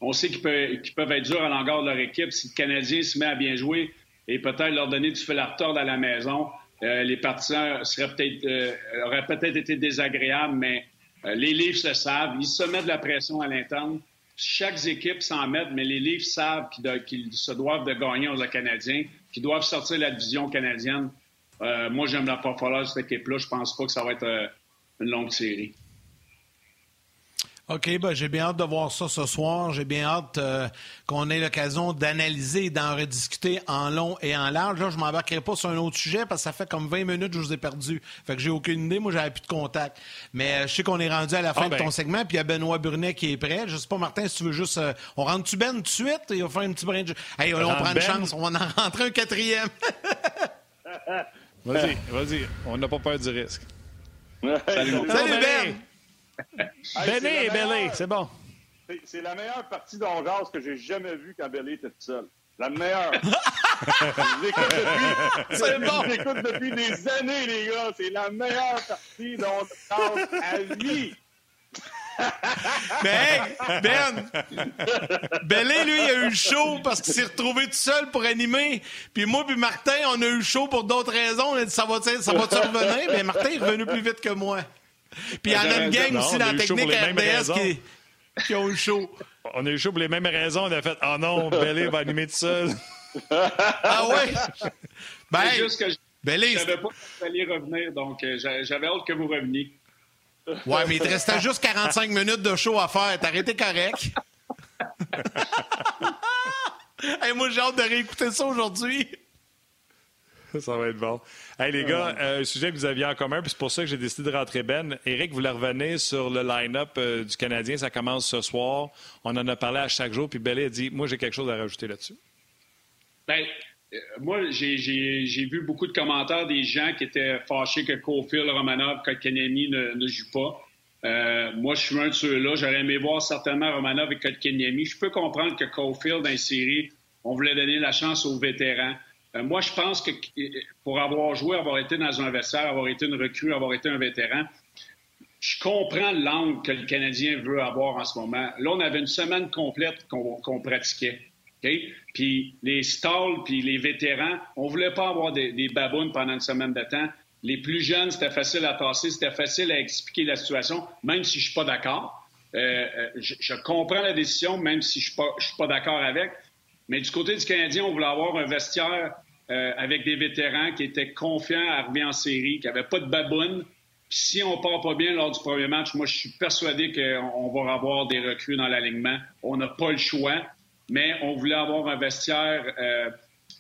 on sait qu'ils peuvent, peuvent, être durs à l'engard de leur équipe. Si le Canadien se met à bien jouer, et peut-être leur donner du fil à retordre à la maison. Euh, les partisans seraient peut-être, euh, auraient peut-être été désagréables, mais euh, les livres se savent. Ils se mettent de la pression à l'interne. Chaque équipe s'en met, mais les livres savent qu'ils, se doivent de gagner aux Canadiens, qu'ils doivent sortir la division canadienne. moi, j'aime la de cette équipe-là. Je pense pas que ça va être une longue série. OK, ben, j'ai bien hâte de voir ça ce soir. J'ai bien hâte euh, qu'on ait l'occasion d'analyser et d'en rediscuter en long et en large. Là, je m'embarquerai pas sur un autre sujet parce que ça fait comme 20 minutes que je vous ai perdu. Fait que j'ai aucune idée. Moi, j'avais plus de contact. Mais euh, je sais qu'on est rendu à la fin ah, de ton ben. segment, puis il y a Benoît Brunet qui est prêt. Je sais pas, Martin, si tu veux juste... Euh, on rentre-tu Ben tout de suite? Il va faire un petit brin de... Hey, on, prend une ben. chance. On va en rentrer un quatrième. *laughs* vas-y, vas-y. On n'a pas peur du risque. *laughs* Salut, Salut Ben! Et Belly, c'est bon. C'est la meilleure partie d'Hongas que j'ai jamais vue quand Belly était tout seul. La meilleure. *laughs* je l'écoute depuis, c'est bon. je depuis des années, les gars. C'est la meilleure partie d'Hongas à vie. Mais Ben, Belé, lui, il a eu le show parce qu'il s'est retrouvé tout seul pour animer. Puis moi puis Martin, on a eu le show pour d'autres raisons. On a dit, ça va, ça va revenir? Mais Martin est revenu plus vite que moi. *laughs* Puis il y en a une gang aussi dans la technique RDS qui, qui ont eu chaud. On a eu chaud pour les mêmes raisons. On a fait Ah oh non, Bellé va animer tout seul. *laughs* ah ouais? Ben, c'est juste que je ne savais pas que vous alliez revenir, donc euh, j'avais hâte que vous reveniez. Ouais, mais il te restait juste 45 minutes de show à faire. T'as arrêté correct. *laughs* hey, moi, j'ai hâte de réécouter ça aujourd'hui. *laughs* ça va être bon. Hey, les gars, euh, un sujet que vous aviez en commun, puis c'est pour ça que j'ai décidé de rentrer Ben. Eric, vous voulez revenir sur le line-up euh, du Canadien. Ça commence ce soir. On en a parlé à chaque jour, puis Belé a dit Moi, j'ai quelque chose à rajouter là-dessus. Bien, euh, moi, j'ai vu beaucoup de commentaires des gens qui étaient fâchés que Cofield, Romanov, Kotkaniemi ne, ne jouent pas. moi, je suis un de ceux-là. J'aurais aimé voir certainement Romanov et Kotkaniemi. Je peux comprendre que Cofield, dans les séries, on voulait donner la chance aux vétérans. Euh, moi, je pense que pour avoir joué, avoir été dans un vestiaire, avoir été une recrue, avoir été un vétéran, je comprends l'angle que le Canadien veut avoir en ce moment. Là, on avait une semaine complète qu'on pratiquait. Puis les stalls, puis les vétérans, on voulait pas avoir des, des babounes pendant une semaine de temps. Les plus jeunes, c'était facile à passer, c'était facile à expliquer la situation, même si je suis pas d'accord. Euh, euh, je, comprends la décision, même si je suis pas, je suis pas d'accord avec. Mais du côté du Canadien, on voulait avoir un vestiaire euh, avec des vétérans qui étaient confiants à arriver en série, qui n'avaient pas de baboune. Puis si on part pas bien lors du premier match, moi, je suis persuadé qu'on va avoir des recrues dans l'alignement. On n'a pas le choix, mais on voulait avoir un vestiaire euh,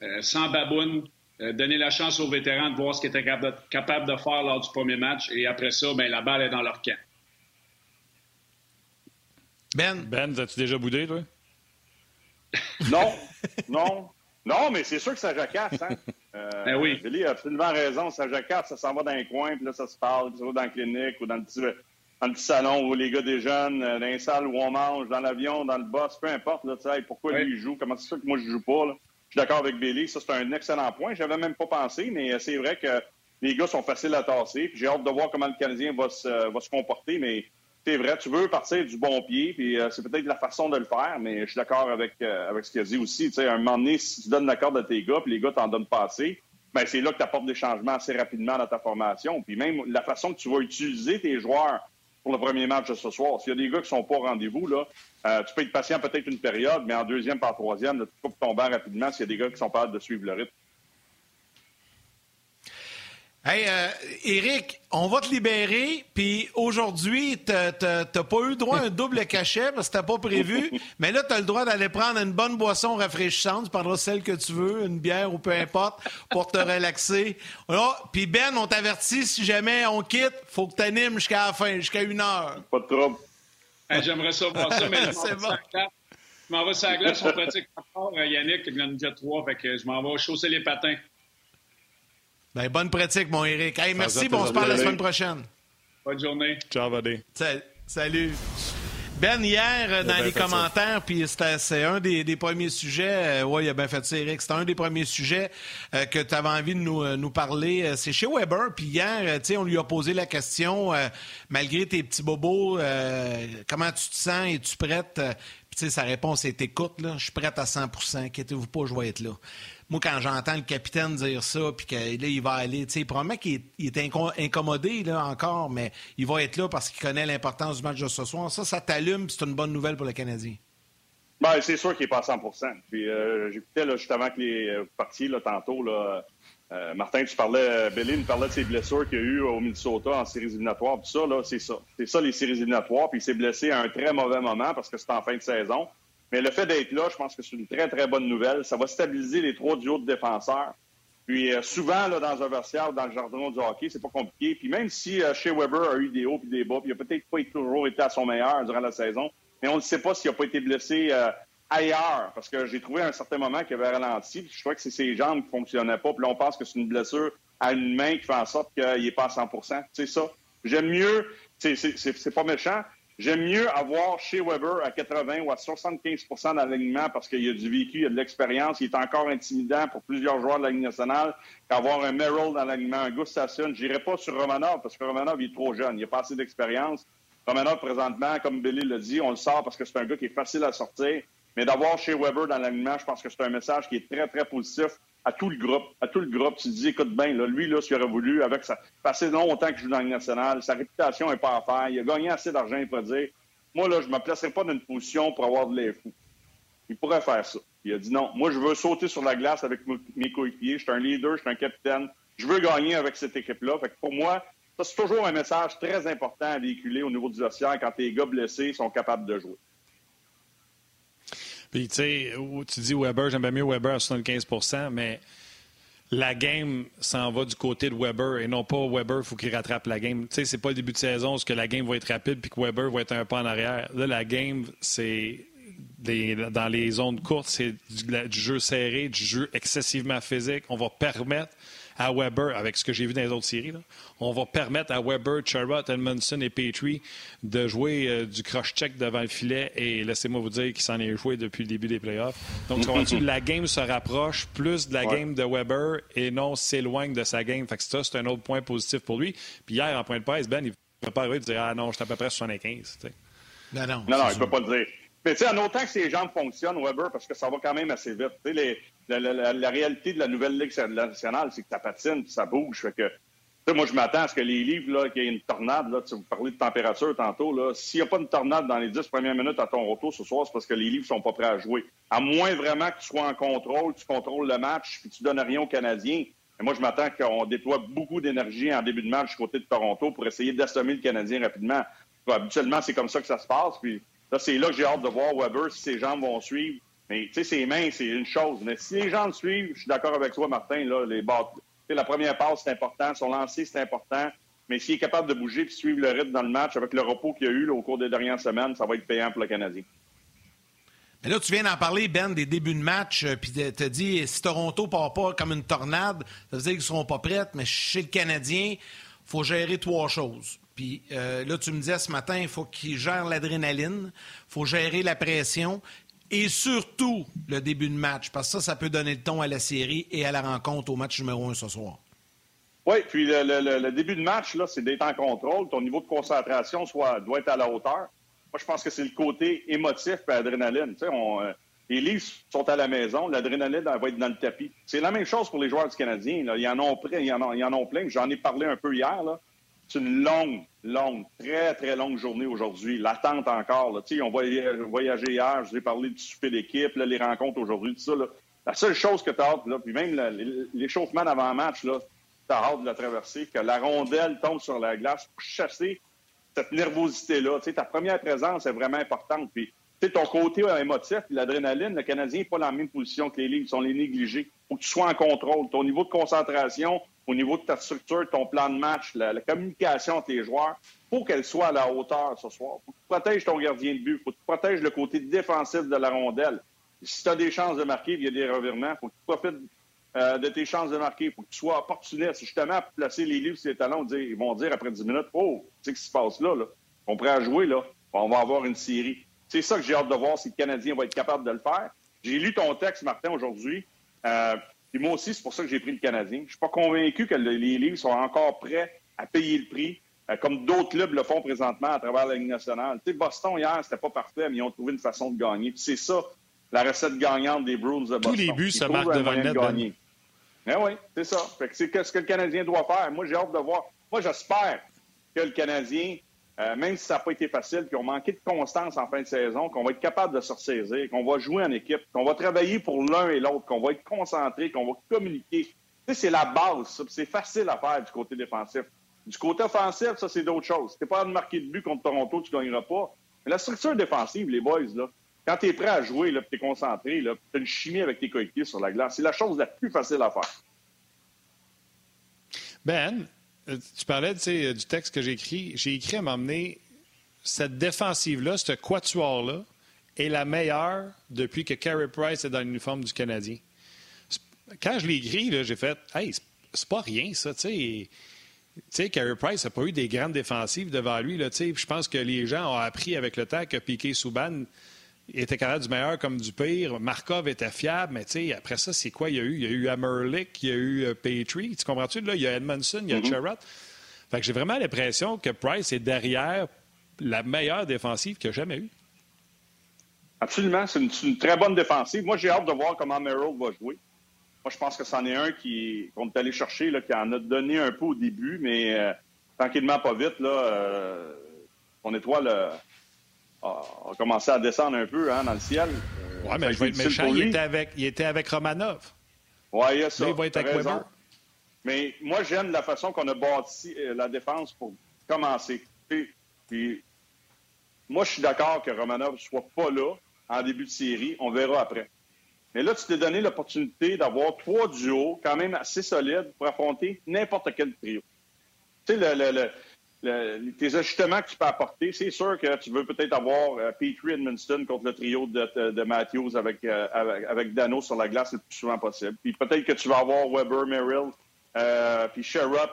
euh, sans baboune, donner la chance aux vétérans de voir ce qu'ils étaient capables de faire lors du premier match. Et après ça, ben, la balle est dans leur camp. Ben? Ben, as-tu déjà boudé, toi? Non, *laughs* non. Non, mais c'est sûr que ça jacasse, hein? *laughs* Euh, ben oui. Billy a absolument raison. Ça jacasse, ça s'en va dans les coins, puis là, ça se parle, puis ça va dans la clinique ou dans le petit, dans le petit salon où les gars déjeunent, euh, dans les salles où on mange, dans l'avion, dans le boss, peu importe, là, tu sais, pourquoi lui, il joue, comment c'est ça que moi, je joue pas, là? Je suis d'accord avec Billy, ça, c'est un excellent point. J'avais même pas pensé, mais euh, c'est vrai que les gars sont faciles à tasser, puis j'ai hâte de voir comment le Canadien va se, va se comporter, mais c'est vrai, tu veux partir du bon pied, puis euh, c'est peut-être la façon de le faire, mais je suis d'accord avec, euh, avec ce qu'il a dit aussi. Tu sais, à un moment donné, si tu donnes la corde à tes gars, puis les gars t'en donnent pas assez, ben c'est là que tu apportes des changements assez rapidement dans ta formation. Puis même la façon que tu vas utiliser tes joueurs pour le premier match de ce soir. S'il y a des gars qui sont pas au rendez-vous, là, euh, tu peux être patient peut-être une période, mais en deuxième par troisième, tu ton banc rapidement s'il y a des gars qui sont pas de suivre le rythme. Hey, euh, Eric, on va te libérer. Puis aujourd'hui, t'as pas eu droit à un double cachet parce que t'as pas prévu. *laughs* mais là, tu as le droit d'aller prendre une bonne boisson rafraîchissante. Tu prendras celle que tu veux, une bière ou peu importe, pour te relaxer. Puis Ben, on t'avertit, si jamais on quitte, faut que tu animes jusqu'à la fin, jusqu'à une heure. Pas de trouble. J'aimerais ça voir ça, mais *laughs* je m'en vais sur la glace. On pratique encore, euh, Yannick, qui en a déjà trois. Fait que je m'en vais chausser les patins. Ben, bonne pratique, mon Eric. Hey, merci, bon, on se parle la semaine prochaine. Bonne journée. Ciao, buddy. Salut. Ben, hier, euh, dans les commentaires, puis c'est un des, premiers sujets, euh, oui, il a bien fait ça, Eric, c'était un des premiers sujets euh, que tu avais envie de nous, nous parler. c'est chez Weber, puis hier, tu sais, on lui a posé la question, malgré tes petits bobos, comment tu te sens, es-tu prête? Puis, tu sais, sa réponse est écoute, là, je suis prête à 100% inquiétez-vous pas, je vais être là moi, quand j'entends le capitaine dire ça, puis que là, il va aller, tu sais, qu'il est, incommodé, là, encore, mais il va être là parce qu'il connaît l'importance du match de ce soir. Ça, ça t'allume, c'est une bonne nouvelle pour le Canadien. Ben, c'est sûr qu'il n'est pas à 100 Puis, euh, j'écoutais, juste avant que les euh, parties, là, tantôt, là, euh, Martin, tu parlais, Béline parlait de ses blessures qu'il a eues au Minnesota en séries éliminatoires. Puis ça, là, c'est ça. C'est ça, les séries éliminatoires. Puis il s'est blessé à un très mauvais moment parce que c'était en fin de saison. Mais le fait d'être là, je pense que c'est une très, très bonne nouvelle. Ça va stabiliser les trois duos de défenseurs. Puis euh, souvent, là, dans un vestiaire ou dans le jardin du hockey, c'est pas compliqué. Puis même si euh, chez Weber a eu des hauts et des bas, puis il n'a peut-être pas toujours été à son meilleur durant la saison, mais on ne sait pas s'il n'a pas été blessé euh, ailleurs, parce que j'ai trouvé à un certain moment qu'il avait ralenti. je crois que c'est ses jambes qui fonctionnaient pas. Puis là, on pense que c'est une blessure à une main qui fait en sorte qu'il n'est pas à 100% C'est ça. J'aime mieux, c'est pas méchant, J'aime mieux avoir chez Weber à 80 ou à 75% d'alignement parce qu'il y a du vécu, il y a de l'expérience, il est encore intimidant pour plusieurs joueurs de la Ligue nationale qu'avoir un Merrill dans l'alignement, un Gustafsson. Je n'irai pas sur Romanov parce que Romanov est trop jeune, il n'a pas assez d'expérience. Romanov, présentement, comme Billy l'a dit, on le sort parce que c'est un gars qui est facile à sortir. Mais d'avoir chez Weber dans l'alignement, je pense que c'est un message qui est très, très positif à tout le groupe. À tout le groupe, tu dis, écoute bien, là, lui, là, s'il aurait voulu, avec ça, passer longtemps qu'il joue dans le national, sa réputation n'est pas à faire, il a gagné assez d'argent, il peut dire, moi, là, je ne me placerai pas dans une position pour avoir de l'air fou. Il pourrait faire ça. Il a dit non, moi, je veux sauter sur la glace avec mes coéquipiers, je suis un leader, je suis un capitaine, je veux gagner avec cette équipe-là. Fait que pour moi, ça, c'est toujours un message très important à véhiculer au niveau du vestiaire quand tes gars blessés sont capables de jouer. Puis, tu sais, tu dis Weber, j'aime bien mieux Weber à 75% mais la game s'en va du côté de Weber et non pas Weber, il faut qu'il rattrape la game. Tu sais, c'est pas le début de saison où que la game va être rapide puis que Weber va être un pas en arrière. Là, la game, c'est dans les zones courtes, c'est du, jeu serré, du jeu excessivement physique. On va permettre à Weber, avec ce que j'ai vu dans les autres séries, on va permettre à Weber, Charrot, Edmondson et Petrie de jouer euh, du cross-check devant le filet et laissez-moi vous dire qu'il s'en est joué depuis le début des playoffs. Donc, la game se rapproche plus de la game de Weber et non s'éloigne de sa game. Fait que ça, c'est un autre point positif pour lui. Puis hier, en point de presse, Ben, il ne peut pas arriver de dire Ah non, je suis à peu près 75. Non, non. Non, non, il ne peut pas le dire. Mais tu sais, en autant que ses jambes fonctionnent, Weber, parce que ça va quand même assez vite. Tu sais, la, réalité de la nouvelle Ligue nationale, c'est que ça patine, ça bouge. Fait que, moi, je m'attends à ce que les livres, là, qu'il y ait une tornade, là, tu vous parlez de température tantôt, là, s'il n'y a pas une tornade dans les dix premières minutes à ton retour ce soir, c'est parce que les livres sont pas prêts à jouer. À moins vraiment que tu sois en contrôle, tu contrôles le match, puis tu donnes rien aux Canadiens. Et moi, je m'attends qu'on déploie beaucoup d'énergie en début de match du côté de Toronto pour essayer d'assommer le Canadien rapidement. habituellement, c'est comme ça que ça se passe. Puis Là, c'est là que j'ai hâte de voir Weber si ses jambes vont suivre. Mais tu sais, ses mains, c'est une chose. Mais si les jambes suivent, je suis d'accord avec toi, Martin, là, les la première passe, c'est important. Son lancer, c'est important. mais s'il est capable de bouger et suivre le rythme dans le match avec le repos qu'il a eu au cours des dernières semaines, ça va être payant pour le Canadien. Mais là, tu viens d'en parler, Ben, des débuts de match, euh, puis tu as dit si Toronto part pas comme une tornade, ça veut dire qu'ils seront pas prêts, mais chez le Canadien, il faut gérer trois choses. Puis euh, là, tu me disais ce matin, il faut qu'il gère l'adrénaline, il faut gérer la pression et surtout le début de match, parce que ça, ça peut donner le ton à la série et à la rencontre au match numéro un ce soir. Oui, puis le, début de match, là, c'est d'être en contrôle. Ton niveau de concentration doit être à la hauteur. Moi, je pense que c'est le côté émotif et l'adrénaline. Tu sais, euh, les livres sont à la maison, l'adrénaline va être dans le tapis. C'est la même chose pour les joueurs du Canadien. Là. Ils, en ont plein, en ont, ils en ont plein. J'en ai parlé un peu hier. C'est une longue, longue, très, très longue journée aujourd'hui. L'attente encore. Là. On voyagé hier, je vous ai parlé du souper d'équipe, les rencontres aujourd'hui, tout ça. La seule chose que tu as hâte, puis même l'échauffement d'avant-match, tu as hâte de la traverser, que la rondelle tombe sur la glace pour chasser cette nervosité-là. Ta première présence est vraiment importante. Puis, ton côté émotif, l'adrénaline, le Canadien n'est pas dans la même position que les Ligues, ils sont les négligés. Il faut que tu sois en contrôle. Ton niveau de concentration, au niveau de ta structure, ton plan de match, la, communication entre les joueurs, faut qu'elle soit à la hauteur ce soir. Faut que tu protèges ton gardien de but. Faut que tu protèges le côté défensif de la rondelle. Si tu as des chances de marquer il y a des revirements, faut que tu profites euh, de tes chances de marquer. Faut que tu sois opportuniste. Justement, pour placer les livres sur les talons, ils vont dire après 10 minutes Oh, tu sais ce qui se passe là, là. On pourrait jouer, là. On va avoir une série. C'est ça que j'ai hâte de voir si le Canadien va être capable de le faire. J'ai lu ton texte, Martin, aujourd'hui. Euh, et moi aussi, c'est pour ça que j'ai pris le Canadien. Je suis pas convaincu que les livres sont encore prêts à payer le prix, euh, comme d'autres clubs le font présentement à travers la Ligue nationale. Tu sais, Boston, hier, c'était pas parfait, mais ils ont trouvé une façon de gagner. c'est ça, la recette gagnante des Bruins de Boston. Tous les buts se marquent devant le net. Ben. Eh oui, c'est ça. c'est ce que le Canadien doit faire. Moi, j'ai hâte de voir. Moi, j'espère que le Canadien, euh, même si ça n'a pas été facile, qu'ils ont manqué de constance en fin de saison, qu'on va être capable de se ressaisir, qu'on va jouer en équipe, qu'on va travailler pour l'un et l'autre, qu'on va être concentré, qu'on va communiquer. Tu sais, c'est la base, C'est facile à faire du côté défensif. Du côté offensif, ça, c'est d'autres choses. Si tu pas de marquer de but contre Toronto, tu ne gagneras pas. Mais la structure défensive, les boys, là, quand tu es prêt à jouer, tu es concentré, tu as une chimie avec tes coéquipiers sur la glace. C'est la chose la plus facile à faire. Ben, tu parlais du texte que j'ai écrit. J'ai écrit à m'emmener cette défensive-là, ce quatuor-là, est la meilleure depuis que Carey Price est dans l'uniforme du Canadien. Quand je l'ai écrit, j'ai fait Hey, c'est pas rien, ça, tu sais. Carey Price n'a pas eu des grandes défensives devant lui. Je pense que les gens ont appris avec le temps que Piquet Souban il était capable du meilleur comme du pire. Markov était fiable, mais tu sais, après ça, c'est quoi? Il y a eu? Il y a eu Amerlick, il y a eu euh, Petrie. Tu comprends-tu? Là, il y a Edmondson, il y a mm Fait que j'ai vraiment l'impression que Price est derrière la meilleure défensive qu'il a jamais eue. Absolument. C'est une, très bonne défensive. Moi, j'ai hâte de voir comment Merrill va jouer. Moi, je pense que c'en est un qui qu'on est allé chercher, là, qui en a donné un peu au début, mais euh, tranquillement, pas vite, là, euh, on étoile a, commencé à descendre un peu hein, dans le ciel. Oui, mais je vais être méchant, il était, avec, il était avec Romanov. Oui, il y a ça. il va être avec Weber. Mais moi, j'aime la façon qu'on a bâti euh, la défense pour commencer. Puis, moi, je suis d'accord que Romanov ne soit pas là en début de série. On verra après. Mais là, tu t'es donné l'opportunité d'avoir trois duos quand même assez solides pour affronter n'importe quel trio. Tu sais, le, le, tes ajustements que tu peux apporter, c'est sûr que tu veux peut-être avoir euh, Petrie contre le trio de, Matthews euh, avec, avec, Dano sur la glace le plus souvent possible. Puis peut-être que tu vas avoir Weber, Merrill, euh, puis Sherrod,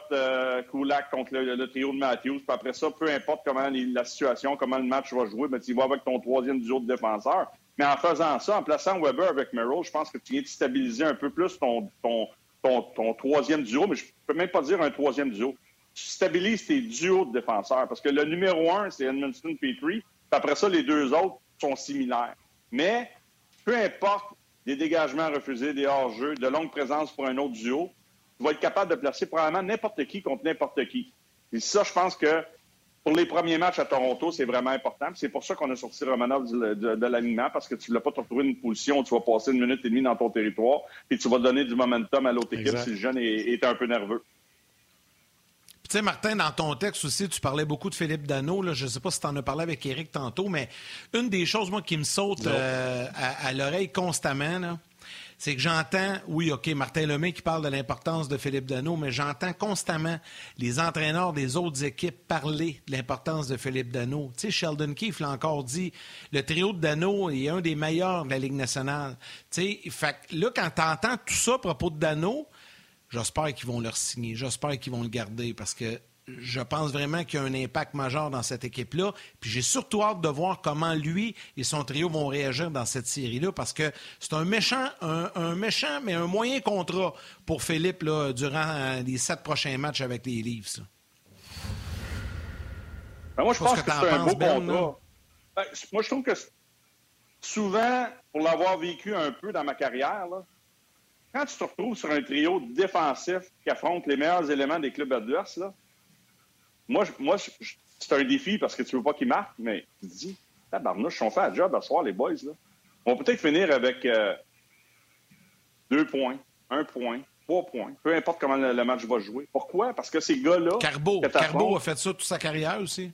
Kulak contre le, trio de Matthews. Puis après ça, peu importe comment la situation, comment le match va jouer, mais tu vas avec ton troisième duo de défenseurs. Mais en faisant ça, en plaçant Weber avec Merrill, je pense que tu viens de stabiliser un peu plus ton, ton, ton, ton troisième duo, mais je peux même pas dire un troisième duo tu stabilises tes duos de défenseurs. Parce que le numéro un, c'est Edmondson Petrie. Puis après ça, les deux autres sont similaires. Mais peu importe des dégagements refusés, des hors-jeux, de longue présence pour un autre duo, tu vas être capable de placer probablement n'importe qui contre n'importe qui. Et ça, je pense que pour les premiers matchs à Toronto, c'est vraiment important. C'est pour ça qu'on a sorti Romanov de, de, l'alignement, parce que tu ne l'as pas trouvé une position où tu vas passer une minute et demie dans ton territoire, et tu vas donner du momentum à l'autre équipe si le jeune est un peu nerveux. Tu sais, Martin, dans ton texte aussi, tu parlais beaucoup de Philippe Dano. Je ne sais pas si tu en as parlé avec Eric tantôt, mais une des choses, moi, qui me saute euh, à, l'oreille constamment, c'est que j'entends, oui, OK, Martin Lemay qui parle de l'importance de Philippe Dano, mais j'entends constamment les entraîneurs des autres équipes parler de l'importance de Philippe Dano. Tu sais, Sheldon Keefe l'a encore dit, le trio de Dano est un des meilleurs de la Ligue nationale. Tu sais, fait là, quand tu entends tout ça à propos de Dano, j'espère qu'ils vont le signer, j'espère qu'ils vont le garder parce que je pense vraiment qu'il y a un impact majeur dans cette équipe-là. Puis j'ai surtout hâte de voir comment lui et son trio vont réagir dans cette série-là, parce que c'est un méchant, un, méchant, mais un moyen contrat pour Philippe là, durant euh, les sept prochains matchs avec les Leafs. Ben, moi, je pense que, c'est un beau ben, contrat. Ben, moi, je trouve que souvent, pour l'avoir vécu un peu dans ma carrière, quand tu te retrouves sur un trio défensif qui affronte les meilleurs éléments des clubs adverses, là, moi, moi c'est un défi parce que tu veux pas qu'il marque, mais tu te dis, tabarnouche, on fait un job à soir, les boys. Là. On va peut-être finir avec euh, deux points, un point, trois points, peu importe comment le, match va jouer. Pourquoi? Parce que ces gars-là. Carbo, Carbo a fait ça toute sa carrière aussi.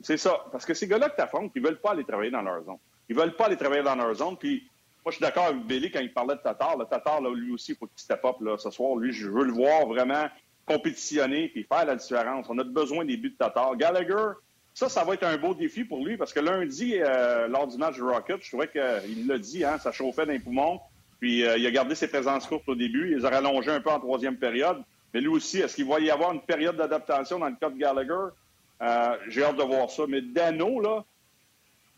C'est ça. Parce que ces gars-là que tu affrontes, ils veulent pas aller travailler dans leur zone. Ils veulent pas aller travailler dans leur zone. Puis moi, je suis d'accord avec Billy quand il parlait de Tatar. Le Tatar, là, lui aussi, il faut qu'il step up là, ce soir. Lui, je veux le voir vraiment compétitionner et faire la différence. On a besoin des buts de Tatar. Gallagher, ça, ça va être un beau défi pour lui parce que lundi, euh, lors du match de Rocket, je trouvais qu'il l'a dit, hein, ça chauffait dans les poumons. Puis euh, il a gardé ses présences courtes au début. Il les a rallongées un peu en troisième période. Mais lui aussi, est-ce qu'il va y avoir une période d'adaptation dans le cas de Gallagher? Euh, j'ai hâte de voir ça. Mais Dano, là,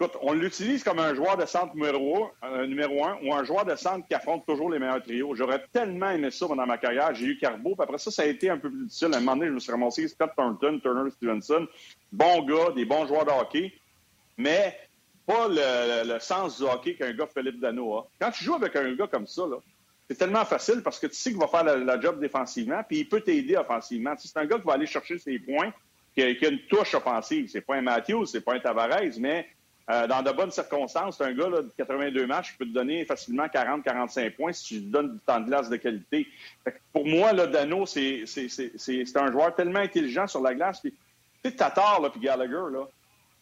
Écoute, on l'utilise comme un joueur de centre numéro un, euh, numéro un ou un joueur de centre qui affronte toujours les meilleurs trios. J'aurais tellement aimé ça pendant ma carrière. J'ai eu Carbo, puis après ça, ça a été un peu plus difficile. À un moment donné, je me suis ramassé Scott Thornton, Turner Stevenson. Bon gars, des bons joueurs de hockey, mais pas le, sens du hockey qu'un gars Philippe Dano a. Quand tu joues avec un gars comme ça, c'est tellement facile parce que tu sais qu'il va faire la, job défensivement, puis il peut t'aider offensivement. c'est un gars qui va aller chercher ses points, qui a, qui a une touche offensive. C'est pas un Matthews, c'est pas un Tavares, mais euh, dans de bonnes circonstances, c'est un gars de 82 matchs qui peut te donner facilement 40-45 points si tu lui donnes du temps de glace de qualité. pour moi, là, Dano, c'est un joueur tellement intelligent sur la glace. tu sais, Tatar puis Gallagher, là,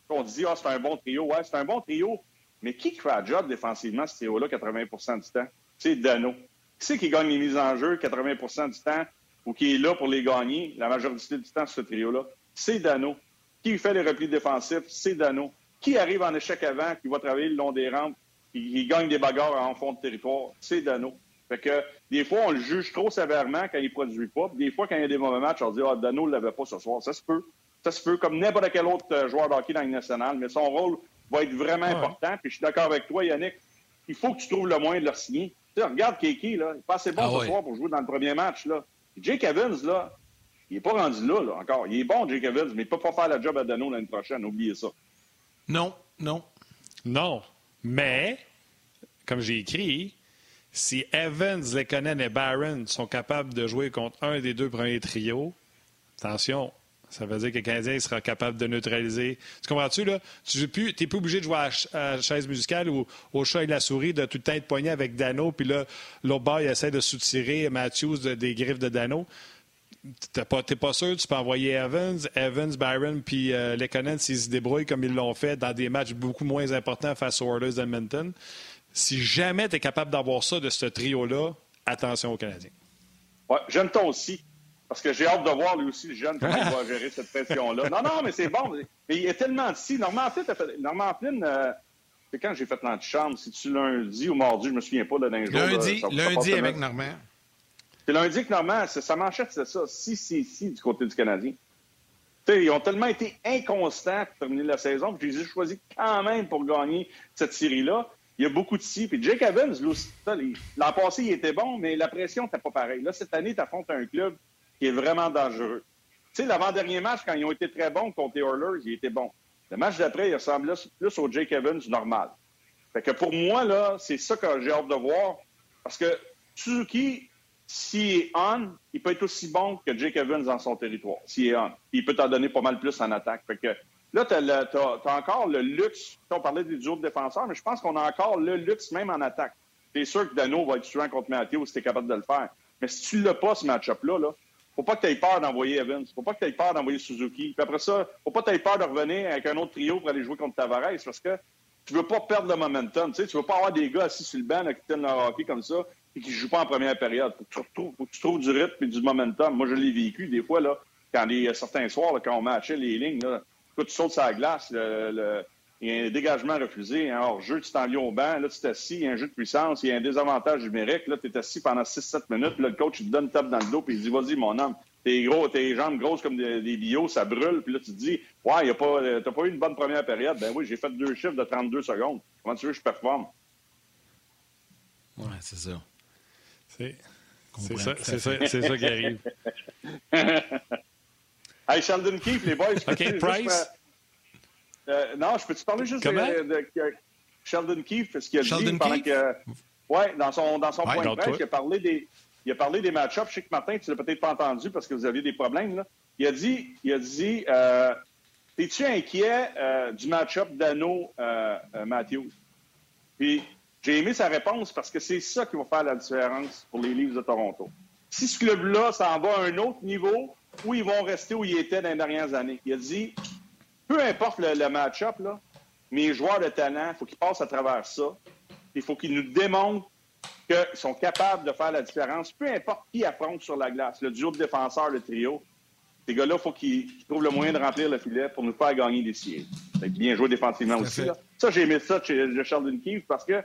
on dit ah, c'est un bon trio. Ouais, c'est un bon trio. Mais qui fait le job défensivement, ce trio-là, 80% du temps? C'est Dano. Qui c'est qui gagne les mises en jeu 80% du temps ou qui est là pour les gagner la majorité du temps, ce trio-là? C'est Dano. Qui fait les replis défensifs? C'est Dano qui arrive en échec avant, qui va travailler le long des rampes, qui, gagne des bagarres en fond de territoire, c'est Dano. Fait que des fois, on le juge trop sévèrement quand il ne produit pas. Des fois, quand il y a des mauvais matchs, on dit Ah, Dano ne l'avait pas ce soir. Ça se peut. Ça se peut, comme n'importe quel autre euh, joueur de hockey dans le national. Mais son rôle va être vraiment important. Puis je suis d'accord avec toi, Yannick. Il faut que tu trouves le moyen de le signer. Tu sais, regarde Kiki, là. Il n'est pas assez bon ah ce soir pour jouer dans le premier match. Là. Jake Evans, là, il n'est pas rendu là, là, encore. Il est bon, Jake Evans, mais il ne peut pas faire le job à Dano l'année prochaine. Oubliez ça. Non, non. Non. Mais, comme j'ai écrit, si Evans, Lekonen et Barron sont capables de jouer contre un des deux premiers trios, attention, ça veut dire que le sera capable de neutraliser. Tu comprends-tu, là? Tu n'es plus, plus, obligé de jouer à, chaise musicale ou au chat et la souris, de tout le temps être poigné avec Dano, puis là, l'autre essaie de soutirer Matthews des griffes de Dano. T'es pas, pas sûr, tu peux envoyer Evans, Evans, Byron, puis euh, Lekonen s'ils se débrouillent comme ils l'ont fait dans des matchs beaucoup moins importants face aux Oilers d'Edmonton. Si jamais tu es capable d'avoir ça de ce trio-là, attention aux Canadiens. Oui, j'aime toi aussi. Parce que j'ai hâte de voir lui aussi, le jeune, comment il va gérer cette pression-là. Non, non, mais c'est bon. Mais il est tellement ici. Normand Flynn, Normand Flynn euh, c'est quand j'ai fait l'antichambre, si tu lundi ou mardi, je me souviens pas de jour. Lundi, lundi avec Normand. C'est lundi que normalement, sa manchette, c'est ça. Si, si, si, du côté du Canadien. ils ont tellement été inconstants pour terminer la saison, que je les ai choisis quand même pour gagner cette série-là. Il y a beaucoup de si. Puis Jake Evans, l'an passé, il était bon, mais la pression n'était pas pareille. Là, cette année, tu affrontes un club qui est vraiment dangereux. Tu sais, l'avant-dernier match, quand ils ont été très bons contre les Oilers, il était bon. Le match d'après, il ressemblait plus au Jake Evans normal. Fait que pour moi, là, c'est ça que j'ai hâte de voir. Parce que Suzuki, s'il est on, il peut être aussi bon que Jake Evans dans son territoire, s'il est on. Il peut t'en donner pas mal plus en attaque. Que là, tu as, encore le luxe. On parlait des autres défenseurs, mais je pense qu'on a encore le luxe même en attaque. C'est sûr que Dano va être tuant contre Mathieu si tu es capable de le faire. Mais si tu l'as pas, ce match-up-là, là, faut pas que tu aies peur d'envoyer Evans. Faut pas que tu aies peur d'envoyer Suzuki. Puis après ça, faut pas que tu aies peur de revenir avec un autre trio pour aller jouer contre Tavares parce que tu veux pas perdre le momentum. Tu sais, tu veux pas avoir des gars assis sur le banc qui tiennent leur hockey comme ça et qui jouent pas en première période. Faut que tu, trouves du rythme et du momentum. Moi, je l'ai vécu des fois, là, quand les, certains soirs, quand on matchait les lignes, là, quand tu sautes sur la glace, il y a un dégagement refusé, un hors-jeu, tu t'en au banc, là, tu t'assis, il y a un jeu de puissance, il y a un désavantage numérique, là, tu es assis pendant 6-7 minutes, là, le coach, il te donne une tape dans le dos, puis il dit, vas-y, mon homme, t'es gros, tes jambes grosses comme des, des bio, ça brûle, puis là, tu te dis, ouais, y a pas, t'as pas eu une bonne première période. Ben oui, j'ai fait deux chiffres de 32 secondes. Comment tu veux que je performe? Ouais, c'est ça. C'est ça, c'est ça, qui arrive. *laughs* hey, Sheldon Keefe, les boys. OK, Price? Euh, non, je peux-tu parler juste de, de, Sheldon Keefe, ce qu'il a dit pendant que. Oui, dans son, dans son point de presse, il a parlé des. Il a parlé des match-ups. Je sais que Martin, tu l'as peut-être pas entendu parce que vous aviez des problèmes. Là. Il a dit, il a dit euh, Es-tu inquiet euh, du match-up d'Anno euh, euh, Matthews? Puis j'ai aimé sa réponse parce que c'est ça qui va faire la différence pour les Leafs de Toronto. Si ce club-là s'en va à un autre niveau, où ils vont rester où ils étaient dans les dernières années? Il a dit peu importe le, match-up, mes joueurs de talent, il faut qu'ils passent à travers ça. Il faut qu'ils nous démontrent qu'ils sont capables de faire la différence, peu importe qui affronte sur la glace, le duo de défenseurs, le trio. Ces gars-là, il faut qu'ils trouvent le moyen de remplir le filet pour nous faire gagner des séries. bien joué défensivement aussi. Ça, j'ai aimé ça chez Sheldon Keefe parce que,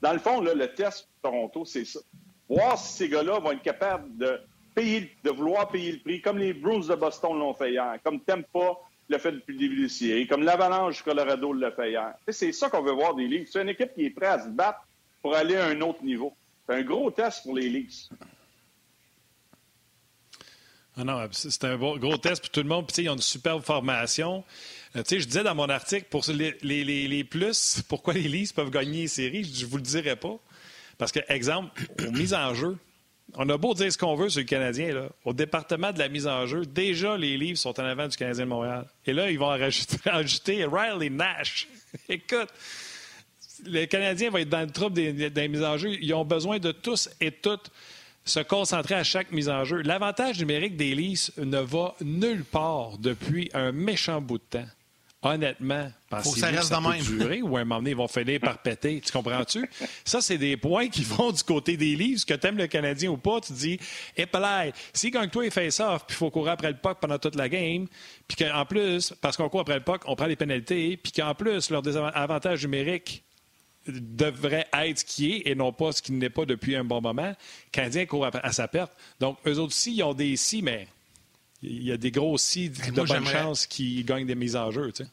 dans le fond, le test de Toronto, c'est ça. Voir si ces gars-là vont être capables de payer, de vouloir payer le prix, comme les Bruins de Boston l'ont fait hier, comme Tempa le fait depuis le début des séries, comme l'Avalanche Colorado le fait hier. C'est ça qu'on veut voir des Leafs. C'est une équipe qui est prête à se battre pour aller à un autre niveau. C'est un gros test pour les Leafs. Ah non, c'est un gros test pour tout le monde. Puis, ils ont une superbe formation. Euh, sais, je disais dans mon article, pour les, les, les, plus, *laughs* pourquoi les Leafs peuvent gagner les séries, je ne vous le dirai pas. Parce que, exemple, aux mises en jeu, on a beau dire ce qu'on veut sur le Canadien, là. au département de la mise en jeu, déjà les livres sont en avant du Canadien de Montréal. Et là, ils vont rajouter, *laughs* Riley Nash. *laughs* Écoute, les Canadiens vont être dans le trouble des, mises en jeu. Ils ont besoin de tous et toutes se concentrer à chaque mise en jeu. L'avantage numérique des Leafs ne va nulle part depuis un méchant bout de temps honnêtement, pensez que ça, reste ça peut durer ou à un moment donné, ils vont finir par péter? Tu comprends-tu? *laughs* Ça, c'est des points qui vont du côté des livres. Que tu aimes le Canadien ou pas, tu dis, et si si gagne toi, il fait ça, puis il faut courir après le puck pendant toute la game, puis qu'en plus, parce qu'on court après le puck, on prend les pénalités, puis qu'en plus, leur désavantage numérique devrait être ce qui est et non pas ce qui n'est pas depuis un bon moment. Le Canadien court à sa perte. Donc, eux autres aussi, ils ont des si, mais il y a des gros si de bonnes chances qui gagnent des mises en jeu. Tu sais.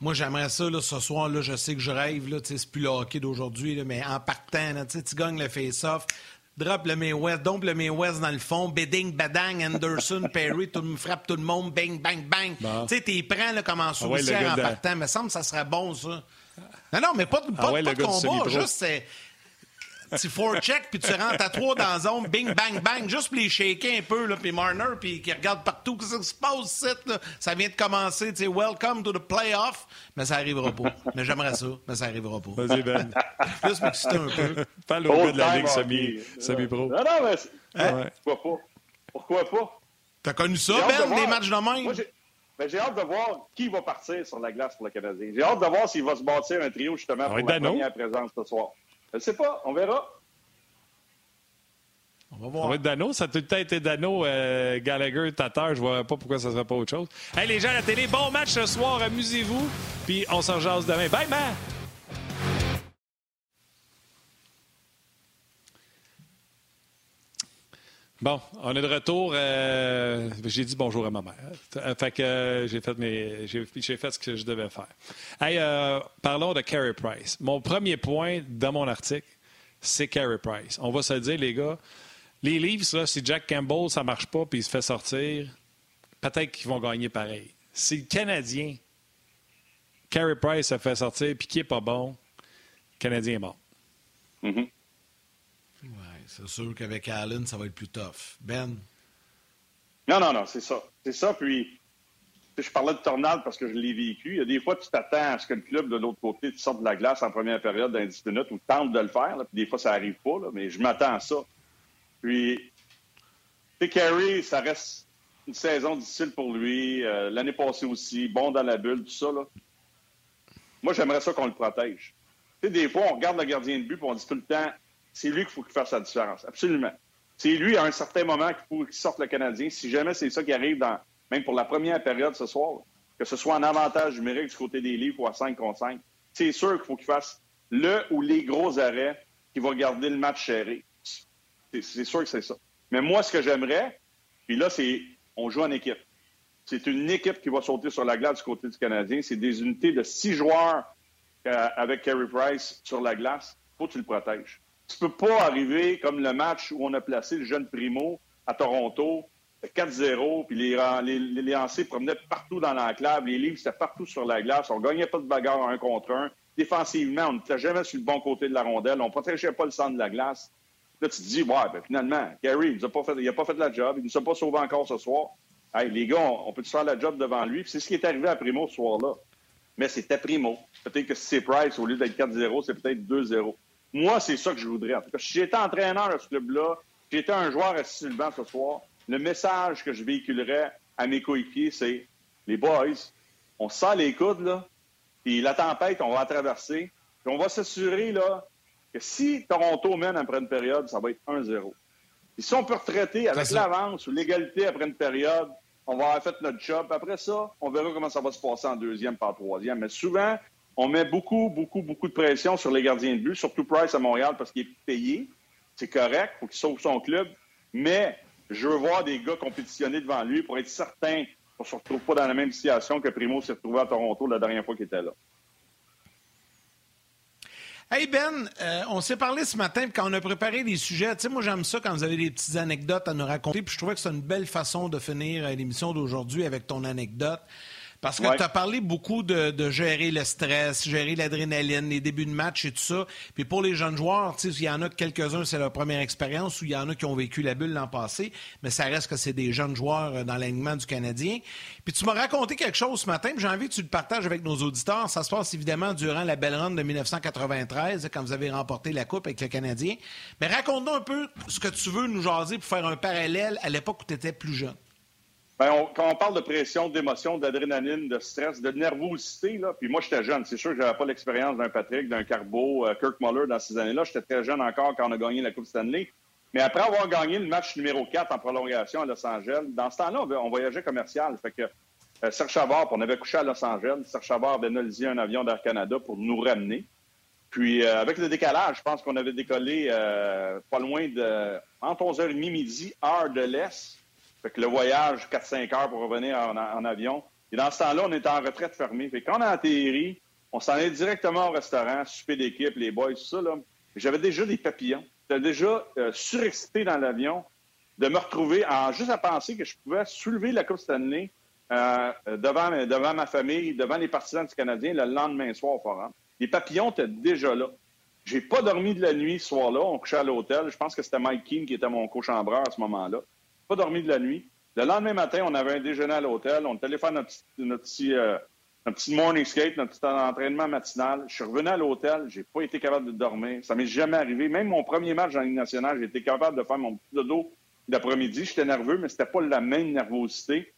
Moi, j'aimerais ça, là, ce soir, là, je sais que je rêve, là, c'est plus le hockey d'aujourd'hui, mais en partant, là, tu gagnes le face-off, drop le May West, dompe le May West dans le fond, Bedding, Badang, Anderson, *laughs* Perry, tout me frappe tout le monde, bang, bang, bang. Tu sais, t'es prends là, comme en sous ah en partant. Il me semble que ça serait bon, ça. Non, non, mais pas, pas, ah pas de combat, juste c'est tu forecheck, puis tu rentres à trois dans la zone, bing, bang, bang, juste pour les shaker un peu, là, puis Marner, puis qui regarde partout, qu'est-ce qui se passe, là? ça vient de commencer, tu sais, welcome to the playoff, mais ça arrivera pas. Mais j'aimerais ça, mais ça arrivera pas. Vas-y, Ben. Juste m'exciter un peu. Parle au gars de la Ligue semi-pro. non, non, mais hein? pourquoi pas? Pourquoi pas? T'as connu ça, Ben, des matchs de même? Ben, j'ai hâte de voir qui va partir sur la glace pour le Canadien. J'ai hâte de voir s'il va se bâtir un trio justement pour la première présence ce soir. Je ne sais pas, on verra. On va voir. Ça va être Dano. Ça a tout le temps été Dano, euh, Gallagher, Tatar. Je ne vois pas pourquoi ça ne serait pas autre chose. Hey, les gens à la télé, bon match ce soir. Amusez-vous. Puis on s'en jase demain. Bye, man! Bon, on est de retour. Euh, j'ai dit bonjour à ma mère. Euh, fait que j'ai fait mes, j'ai, fait ce que je devais faire. Parlons de Carey Price. Mon premier point dans mon article, c'est Carey Price. On va se dire, les gars, les Leafs, là, si Jack Campbell, ça marche pas, puis il se fait sortir, peut-être qu'ils vont gagner pareil. Si le Canadien, Carey Price se fait sortir, puis qui n'est pas bon, le Canadien est mort. Mm-hmm. C'est sûr qu'avec Allen, ça va être plus tough. Ben? Non, non, non, c'est ça. C'est ça, puis je parlais de tornade parce que je l'ai vécu. Il y a des fois, tu t'attends à ce que le club de l'autre côté te sorte de la glace en première période dans 10 minutes ou tente de le faire. puis des fois, ça n'arrive pas, mais je m'attends à ça. Puis, tu Carey, ça reste une saison difficile pour lui. Euh, l'année passée aussi, bon dans la bulle, tout ça. Moi, j'aimerais ça qu'on le protège. Tu sais, des fois, on regarde le gardien de but et on dit tout le temps, c'est lui qu'il faut qu'il fasse la différence. Absolument. C'est lui, à un certain moment, qu'il faut qu'il sorte le Canadien. Si jamais c'est ça qui arrive, dans, même pour la première période ce soir, que ce soit en avantage numérique du côté des livres ou à 5 contre 5, c'est sûr qu'il faut qu'il fasse le ou les gros arrêts qui vont garder le match serré. C'est sûr que c'est ça. Mais moi, ce que j'aimerais, puis là, c'est on joue en équipe. C'est une équipe qui va sauter sur la glace du côté du Canadien. C'est des unités de six joueurs euh, avec Carey Price sur la glace. faut que tu le protèges. Tu peux pas arriver comme le match où on a placé le jeune Primo à Toronto, 4-0, puis les, les, les lancers promenaient partout dans l'enclave, les livres, c'était partout sur la glace, on gagnait pas de bagarre un contre un. Défensivement, on n'était jamais sur le bon côté de la rondelle, on protégeait pas le centre de la glace. Là, tu te dis, ouais, ben, finalement, Gary, il n'a pas, fait, pas fait la job, il ne nous a pas sauvé encore ce soir. Hey, les gars, on, peut-tu faire la job devant lui? c'est ce qui est arrivé à Primo ce soir-là. Mais c'était Primo. Peut-être que si c'est Price, au lieu d'être 4-0, c'est peut-être 2-0. Moi, c'est ça que je voudrais. En tout cas, si j'étais entraîneur de ce club-là, si j'étais un joueur le banc ce soir, le message que je véhiculerais à mes coéquipiers, c'est les boys, on sent les coudes, là, puis la tempête, on va la traverser, puis on va s'assurer là, que si Toronto mène après une période, ça va être 1-0. Et si on peut retraiter avec l'avance ou l'égalité après une période, on va avoir fait notre job. Après ça, on verra comment ça va se passer en deuxième, par troisième. Mais souvent, on met beaucoup, beaucoup, beaucoup de pression sur les gardiens de but, surtout Price à Montréal parce qu'il est payé. C'est correct, il faut qu'il sauve son club. Mais je veux voir des gars compétitionner devant lui pour être certain qu'on ne se retrouve pas dans la même situation que Primo s'est retrouvé à Toronto la dernière fois qu'il était là. Hey Ben, euh, on s'est parlé ce matin quand on a préparé des sujets. Tu sais, moi j'aime ça quand vous avez des petites anecdotes à nous raconter. Puis je trouvais que c'est une belle façon de finir euh, l'émission d'aujourd'hui avec ton anecdote. Parce que tu as parlé beaucoup de, gérer le stress, gérer l'adrénaline, les débuts de match et tout ça. Puis pour les jeunes joueurs, il y en a quelques-uns, c'est leur première expérience, ou il y en a qui ont vécu la bulle l'an passé, mais ça reste que c'est des jeunes joueurs euh, dans l'alignement du Canadien. Puis tu m'as raconté quelque chose ce matin, j'ai envie que tu le partages avec nos auditeurs. Ça se passe évidemment durant la belle run de 1993, quand vous avez remporté la Coupe avec le Canadien. Mais raconte-nous un peu ce que tu veux nous jaser pour faire un parallèle à l'époque où tu étais plus jeune. Bien, quand on parle de pression, d'émotion, d'adrénaline, de stress, de nervosité, puis moi, j'étais jeune. C'est sûr que j'avais pas l'expérience d'un Patrick, d'un Carbo, euh, Kirk Muller dans ces années-là. J'étais très jeune encore quand on a gagné la Coupe Stanley. Mais après avoir gagné le match numéro 4 en prolongation à Los Angeles, dans ce temps-là, on voyageait commercial. Fait que euh, Serge Chavard, on avait couché à Los Angeles. Serge Chavard avait un avion d'Air Canada pour nous ramener. Puis, euh, avec le décalage, je pense qu'on avait décollé euh, pas loin de... entre 11h30 midi, heure de l'Est. Fait que le voyage, 4-5 heures pour revenir en, avion. Et dans ce temps-là, on était en retraite fermée. Quand on a atterri, on s'en est directement au restaurant, souper d'équipe, les boys, tout ça. Là. J'avais déjà des papillons. J'étais déjà euh, surexcité dans l'avion de me retrouver en juste à penser que je pouvais soulever la Coupe Stanley euh, devant, devant ma famille, devant les partisans du Canadien le lendemain soir au Forum. Les papillons étaient déjà là. J'ai pas dormi de la nuit ce soir-là. On couchait à l'hôtel. Je pense que c'était Mike Keane qui était mon co-chambreur à ce moment-là pas dormi de la nuit. Le lendemain matin, on avait un déjeuner à l'hôtel. On allé faire notre, petit, euh, petit morning skate, notre petit entraînement matinal. Je suis revenu à l'hôtel. J'ai pas été capable de dormir. Ça m'est jamais arrivé. Même mon premier match en Ligue nationale, j'ai été capable de faire mon petit dodo d'après-midi. J'étais nerveux, mais c'était pas la même nervosité.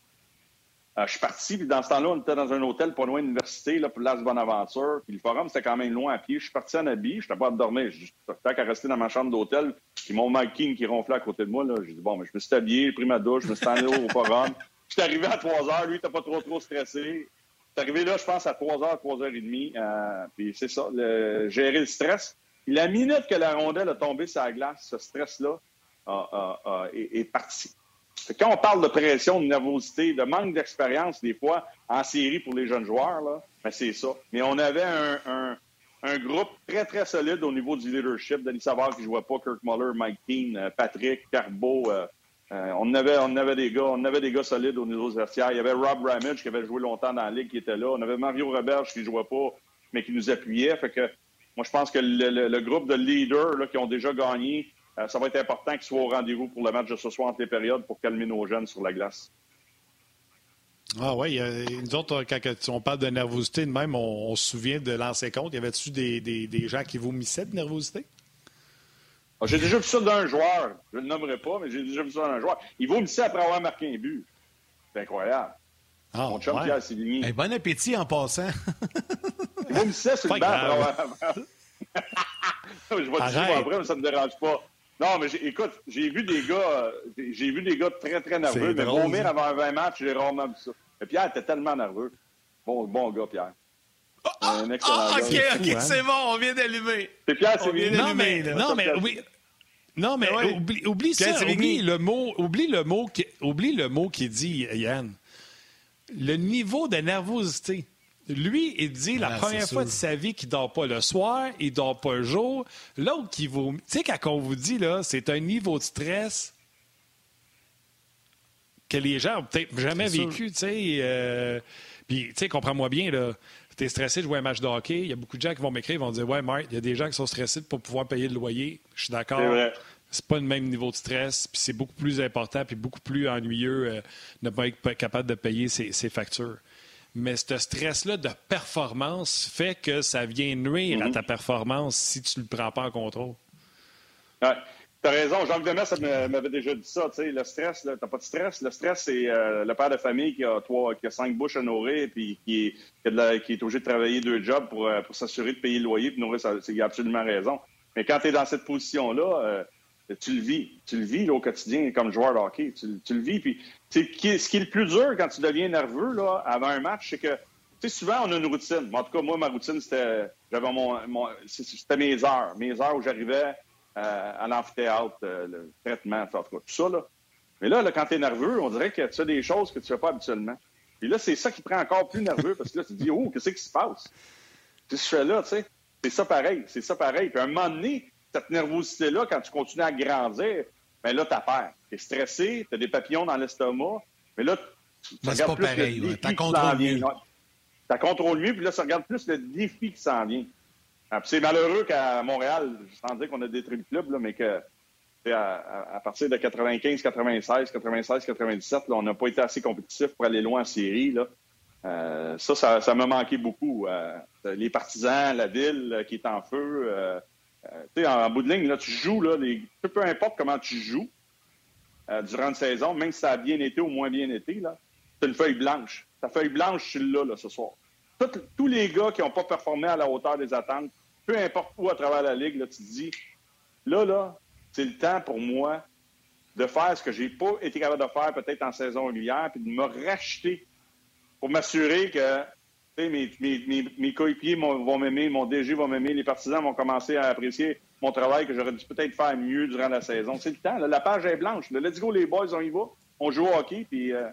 Euh, je suis parti, puis dans ce temps-là, on était dans un hôtel pas loin de l'université, là, Place Bonaventure. Puis le forum, c'était quand même loin à pied. Je suis parti en habit, je n'étais pas à dormir. J'étais qu'à rester dans ma chambre d'hôtel. Puis mon Mike King qui ronflait à côté de moi, là, j'ai dit, bon, mais je me suis habillé, j'ai pris ma douche, je me suis allé au forum. *laughs* Je suis arrivé à 3 heures, lui, il pas trop, trop stressé. Je suis arrivé là, je pense, à 3 heures, 3 heures et demie. Euh, puis c'est ça, gérer le stress. la minute que la rondelle a tombé sur la glace, ce stress-là est, est parti. Quand on parle de pression, de nervosité, de manque d'expérience, des fois, en série pour les jeunes joueurs, là, ben c'est ça. Mais on avait un, groupe très, très solide au niveau du leadership. Denis Savard qui ne jouait pas, Kirk Muller, Mike Keane, euh, Patrick, Carbo. Euh, euh, on, avait, on avait des gars, on avait des gars solides au niveau vestiaire. Il y avait Rob Ramage qui avait joué longtemps dans la ligue qui était là. On avait Mario Roberge qui ne jouait pas, mais qui nous appuyait. Fait que moi, je pense que le, groupe de leaders là, qui ont déjà gagné, euh, ça va être important qu'ils soient au rendez-vous pour le match de ce soir entre les périodes pour calmer nos jeunes sur la glace. Ah oui, nous autres, quand on parle de nervosité, même, on, se souvient de l'ancien compte. Y avait-tu des, des, gens qui vomissaient de nervosité? Ah, j'ai déjà vu ça d'un joueur. Je ne le nommerai pas, mais j'ai déjà vu ça d'un joueur. Il vomissait après avoir marqué un but. C'est incroyable. Ah, Mon chum ouais. Pierre bon appétit en passant. Il vomissait sur le banc. *laughs* je vais te dire après, mais ça ne me dérange pas. Non, mais écoute, j'ai vu des gars, j'ai vu des gars très, très nerveux, mais vomir avant un 20 matchs, j'ai rarement vu ça. Mais Pierre était tellement nerveux. Bon, bon gars, Pierre. Oh, un excellent oh, OK, OK, hein. c'est bon, on vient d'allumer. C'est Pierre, c'est bien Non, mais, non, mais oui. Non, mais oublie, oublie ça. Oublie le, mot, oublie, le mot qui, oublie le mot qui dit, Yann. Le niveau de nervosité. Lui, il dit la première fois de sa vie qu'il dort pas le soir, il dort pas le jour. L'autre qui vous. Tu sais, quand on vous dit, là, c'est un niveau de stress que les gens n'ont peut-être jamais vécu, tu sais. Euh, puis, tu sais, comprends-moi bien, là. Tu es stressé de jouer un match de hockey. Il y a beaucoup de gens qui vont m'écrire, ils vont dire Ouais, Marc, il y a des gens qui sont stressés pour pouvoir payer le loyer. Je suis d'accord. C'est pas le même niveau de stress, puis c'est beaucoup plus important, puis beaucoup plus ennuyeux euh, de ne pas être capable de payer ses factures mais ce stress-là de performance fait que ça vient nuire à mhm. ta performance si tu ne le prends pas en contrôle. Ouais. Tu as raison. Jacques Demers m'avait déjà dit ça. Le stress, tu n'as pas de stress. Le stress, c'est euh, le père de famille qui a, trois, qui a cinq bouches à nourrir et qui est, qui, est obligé de travailler deux jobs pour, euh, pour s'assurer de payer le loyer et nourrir. Il a absolument raison. Mais quand tu es dans cette position-là, euh, tu le vis. Tu le vis au quotidien comme joueur de hockey. Tu, le vis. Puis, ce qui est le plus dur quand tu deviens nerveux là, avant un match, c'est que souvent, on a une routine. En tout cas, moi, ma routine, c'était j'avais mon, c'était mes heures. Mes heures où j'arrivais euh, à l'amphithéâtre, euh, le traitement, en tout tout ça. Là. Mais là, quand tu es nerveux, on dirait que tu as des choses que tu ne fais pas habituellement. Et là, c'est ça qui prend encore plus nerveux parce que là, tu te dis, oh, qu'est-ce qui se passe? Qu'est-ce que je fais là, tu sais? C'est ça pareil, c'est ça pareil. Puis à un moment donné, cette nervosité-là, quand tu continues à grandir, bien là, t'as peur. T'es stressé, t'as des papillons dans l'estomac, mais là, tu, tu regardes plus pareil, le défi qui s'en vient. T'as contrôle mieux, puis là, tu regardes plus le défi qui s'en vient. Ah, c'est malheureux qu'à Montréal, sans dire qu'on a des de clubs, là, mais que à, partir de 95, 96, 96, 97, là, on n'a pas été assez compétitif pour aller loin en série. Là. Euh, ça, ça, m'a manqué beaucoup. Euh, les partisans, la ville euh, qui est en feu, euh, en, bout de ligne, là, tu joues, là, peu importe comment tu joues euh, durant une saison, même si ça a bien été ou moins bien été, là, tu une feuille blanche. Ta feuille blanche, suis là, là ce soir. tous les gars qui n'ont pas performé à la hauteur des attentes, peu importe où à travers la ligue, là, tu te dis, là, là, c'est le temps pour moi de faire ce que j'ai pas été capable de faire peut-être en saison régulière, puis de me racheter pour m'assurer que mes, mes, coéquipiers vont m'aimer, mon DG va m'aimer, les partisans vont commencer à apprécier mon travail que j'aurais dû peut-être faire mieux durant la saison. C'est le temps. la page est blanche. Le let's go, les boys, on y va. On joue au hockey, puis euh,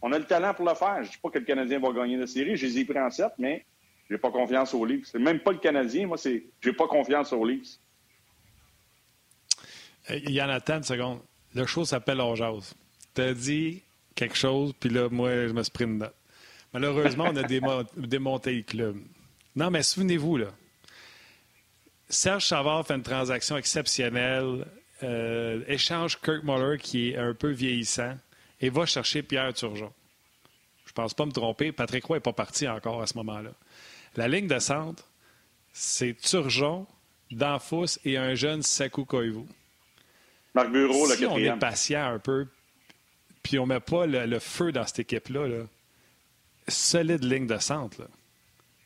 on a le talent pour le faire. Je ne dis pas que le Canadien va gagner la série. Je les pris en 7, mais j'ai pas confiance aux Leafs. C'est même pas le Canadien. Moi, c'est j'ai pas confiance aux Leafs. Il y en a tant de secondes. Le show s'appelle On Tu as dit quelque chose, puis là, moi, je me une note. Malheureusement, on a *laughs* démonté le club. Non, mais souvenez-vous, là. Serge Savard fait une transaction exceptionnelle, euh, échange Kirk Muller qui est un peu vieillissant et va chercher Pierre Turgeon. Je ne pense pas me tromper, Patrick Roy n'est pas parti encore à ce moment-là. La ligne de centre, c'est Turgeon, Danfous et un jeune Sakou Koivu. Marc Bureau, si on est patient un peu, puis on ne met pas le, feu dans cette équipe-là, là, solide ligne de centre.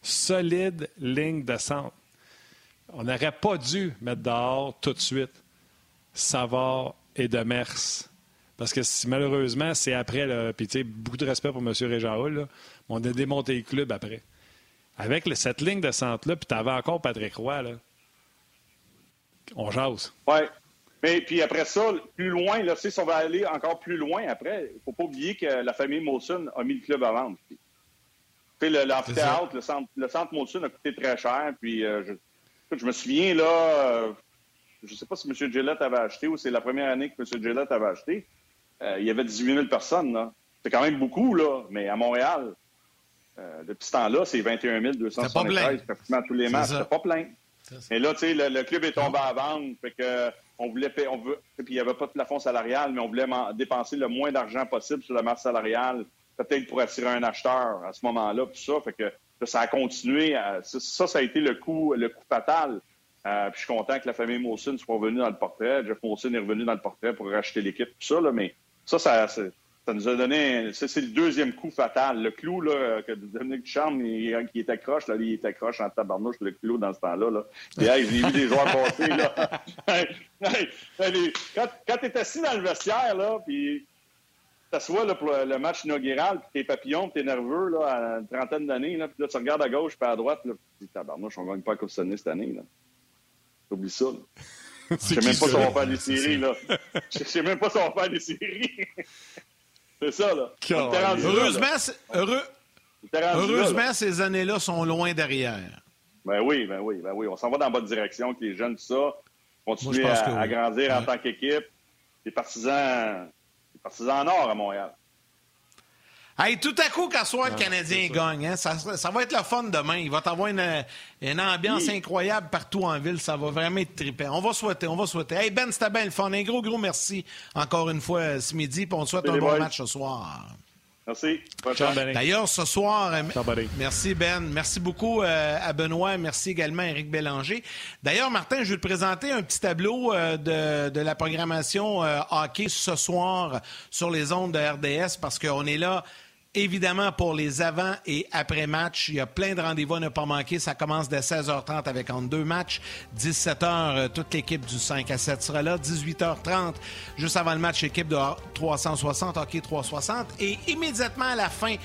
Solide ligne de centre. On n'aurait pas dû mettre dehors tout de suite Savard et Demers. Parce que malheureusement, c'est après, là, puis beaucoup de respect pour M. Hull, on a démonté le club après. Avec cette ligne de centre-là, puis tu avais encore Patrick Roy, là, on jase. Oui. Mais puis après ça, plus loin, là, si on va aller encore plus loin après, il ne faut pas oublier que la famille Molson a mis le club à vendre l'amphithéâtre, le, centre, le centre Molson a coûté très cher. Puis, euh, je, je, me souviens, là, euh, je ne sais pas si M. Gillette avait acheté ou c'est la première année que M. Gillette avait acheté. Euh, il y avait 18 000 personnes. Là. C'est quand même beaucoup, là, mais à Montréal, depuis ce temps-là, c'est 21 273 pratiquement tous les matchs. C'est pas plein. Et là, tu sais, le, club est tombé à vendre. Fait que, on voulait payer, on veut, puis il n'y avait pas de plafond salarial, mais on voulait dépenser le moins d'argent possible sur la masse salariale peut-être pour attirer un acheteur à ce moment-là, tout ça. Fait que ça a continué. ça, ça a été le coup, le coup fatal. Euh, puis je suis content que la famille Molson soit revenue dans le portrait. Jeff Molson est revenu dans le portrait pour racheter l'équipe, tout ça. Mais ça, ça, ça nous a donné. C'est le deuxième coup fatal. Le clou, là, que Dominique Ducharme, il, il était croche, là, il était croche en tabarnouche, le clou dans ce temps-là. Là. Et, hey, j'ai vu des joueurs passer, là. *laughs* quand, quand tu es assis dans le vestiaire, là, puis t'assois là, pour le match inaugural, puis t'es papillon, puis t'es nerveux, là, à une trentaine d'années, là, puis là, tu regardes à gauche, puis à droite, là, puis tu dis, tabarnouche, on gagne pas à Coupe cette année, là. Oublie ça, là. *laughs* *laughs* Je sais même pas si on va faire des séries, là. Je sais *laughs* même pas si on va faire des séries. C'est ça, là. Heureusement, heureux... Heureusement ces années-là sont loin derrière. Ben oui, ben oui, ben oui. On s'en va dans la bonne direction, que les jeunes, tout ça, continuent à, grandir en tant qu'équipe. Les partisans, les partisans en or à Montréal. Hey, tout à coup, qu'à soir, le Canadien gagne, hein, ça, ça, va être le fun demain. Il va t'avoir une, une, ambiance incroyable partout en ville. Ça va vraiment être trippant. On va souhaiter, on va souhaiter. Hey, Ben, c'était bien le fun. Un gros, gros merci encore une fois euh, ce midi. Puis on souhaite un bon match ce soir. Merci. D'ailleurs, ce soir, euh, merci Ben, merci beaucoup euh, à Benoît, merci également à Éric Bélanger. D'ailleurs, Martin, je vais te présenter un petit tableau de, de, la programmation hockey ce soir sur les ondes de RDS parce qu'on est là Évidemment, pour les avant- et après-matchs, il y a plein de rendez-vous à ne pas manquer. Ça commence dès 16h30 avec en deux matchs. 17h, euh, toute l'équipe du 5 à 7 sera là. 18h30, juste avant le match, équipe de 360, hockey 360. Et immédiatement à la fin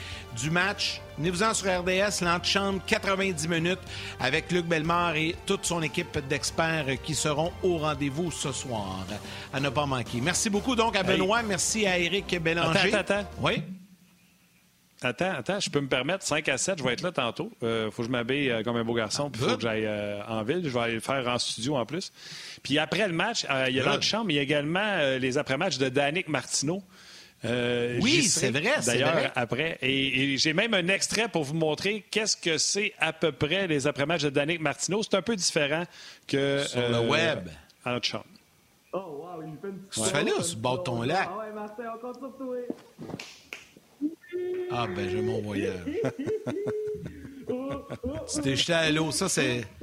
du match, venez-vous-en sur RDS, l'antichambre, 90 minutes avec Luc Bellemare et toute son équipe d'experts qui seront au rendez-vous ce soir. À ne pas manquer. Merci beaucoup donc à Benoît. Merci à Éric Bélanger. Attends, attends. Oui? Attends, attends, je peux me permettre, 5 à 7, je vais être là tantôt. Il euh, faut que je m'habille euh, comme un beau garçon, puis il faut que j'aille euh, en ville. Je vais aller le faire en studio en plus. Puis après le match, il y a l'antichambre, mais il y a également les après-matchs de Danick Martineau. oui, c'est vrai. D'ailleurs, après. Et, j'ai même un extrait pour vous montrer qu'est-ce que c'est à peu près les après-matchs de Danick Martineau. C'est un peu différent que. Sur le web. En chambre. Oh, wow, il fait une petite. Tu fais là, sur le ton là. Ah ouais, Martin, on compte sur toi. Ah, ben, j'ai mon voyage. *laughs* tu t'es jeté à l'eau, ça, c'est. *laughs*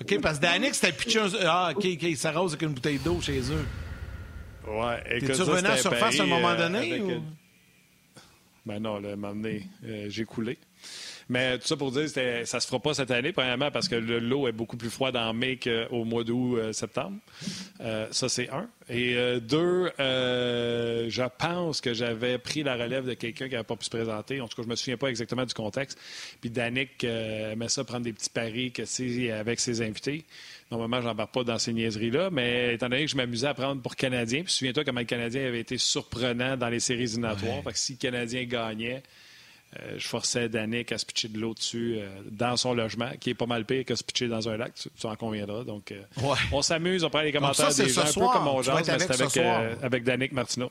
OK, parce que Danick, c'était pitché un. Ah, OK, OK, il s'arrose avec une bouteille d'eau chez eux. Ouais, écoute. T'es-tu revenu à surface à un moment euh, donné? Ou... Ben non, là, à un moment donné, euh, j'ai coulé. Mais tout ça pour dire, ça se fera pas cette année, premièrement, parce que l'eau est beaucoup plus froide en mai qu'au mois d'août-septembre. Euh, euh, ça, c'est un. Et euh, deux, je pense que j'avais pris la relève de quelqu'un qui n'avait pas pu se présenter. En tout cas, je me souviens pas exactement du contexte. Puis Danick aimait ça prendre des petits paris que, avec ses invités. Normalement, je n'embarque pas dans ces niaiseries-là, mais étant donné que je m'amusais à prendre pour Canadien, puis souviens-toi comment le Canadien avait été surprenant dans les séries éliminatoires. Fait que si le Canadien gagnait, euh, je forçais Danick à se pitcher de l'eau dessus euh, dans son logement, qui est pas mal pire que se pitcher dans un lac, tu, en conviendras. Donc, euh, on s'amuse, on prend les commentaires des gens, un peu comme on jase, mais c'est avec, avec Danick Martineau.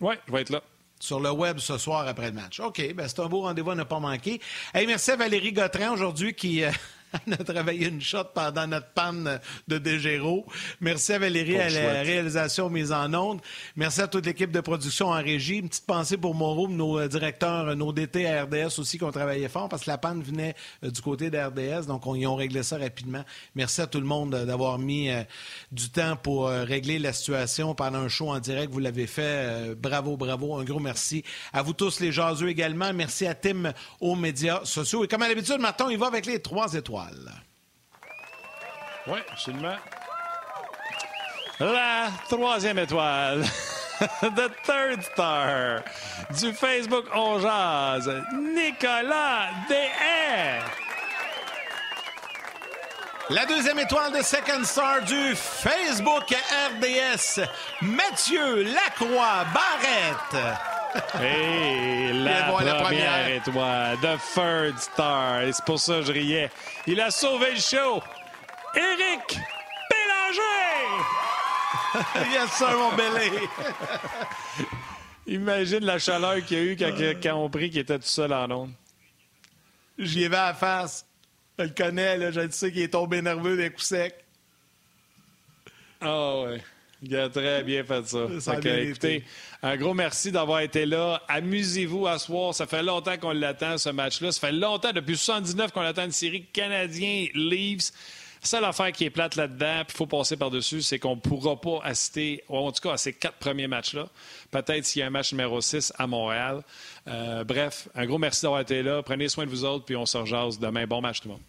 Oui, je vais être là sur le web ce soir après le match. OK, ben c'est un beau rendez-vous à ne pas manquer. Hey, merci à Valérie Gautrin aujourd'hui qui *laughs* On a travaillé une shot pendant notre panne de Dégéro. Merci à Valérie à la réalisation mise en onde. Merci à toute l'équipe de production en régie. Une petite pensée pour Moreau, nos euh, directeurs, euh, nos DT à RDS aussi qui ont travaillé fort parce que la panne venait euh, du côté d'RDS. Donc, on y ont réglé ça rapidement. Merci à tout le monde d'avoir mis du temps pour régler la situation pendant un show en direct. Vous l'avez fait. bravo, bravo. Un gros merci. À vous tous, les jaseux également. Merci à Tim aux médias sociaux. Et comme à l'habitude, maintenant, il va avec les trois étoiles. Oui, absolument. La troisième étoile. *laughs* The Third Star du Facebook On Jazz, Nicolas DR. La deuxième étoile de Second Star du Facebook RDS, Mathieu Lacroix Barrette. Et la, première, étoile, The Third Star. Et c'est pour ça que je riais. Il a sauvé le show. Éric Bélanger! *laughs* yes, sir, mon belé! *laughs* Imagine la chaleur qu'il y a eu quand, quand on prit qu'il était tout seul en onde. J'y vais à la face. Je le connais, là, je sais qu'il est tombé nerveux des coups secs. Ah oh, ouais. Il a très bien fait ça. ça écoutez, un gros merci d'avoir été là. Amusez-vous à soir. Ça fait longtemps qu'on l'attend, ce match-là. Ça fait longtemps, depuis 79, qu'on attend une série canadien-Leaves. La seule affaire qui est plate là-dedans, puis il faut passer par-dessus, c'est qu'on ne pourra pas assister, en tout cas à ces quatre premiers matchs-là. Peut-être s'il y a un match numéro 6 à Montréal. Euh, bref, un gros merci d'avoir été là. Prenez soin de vous autres, puis on se rejase demain. Bon match tout le monde.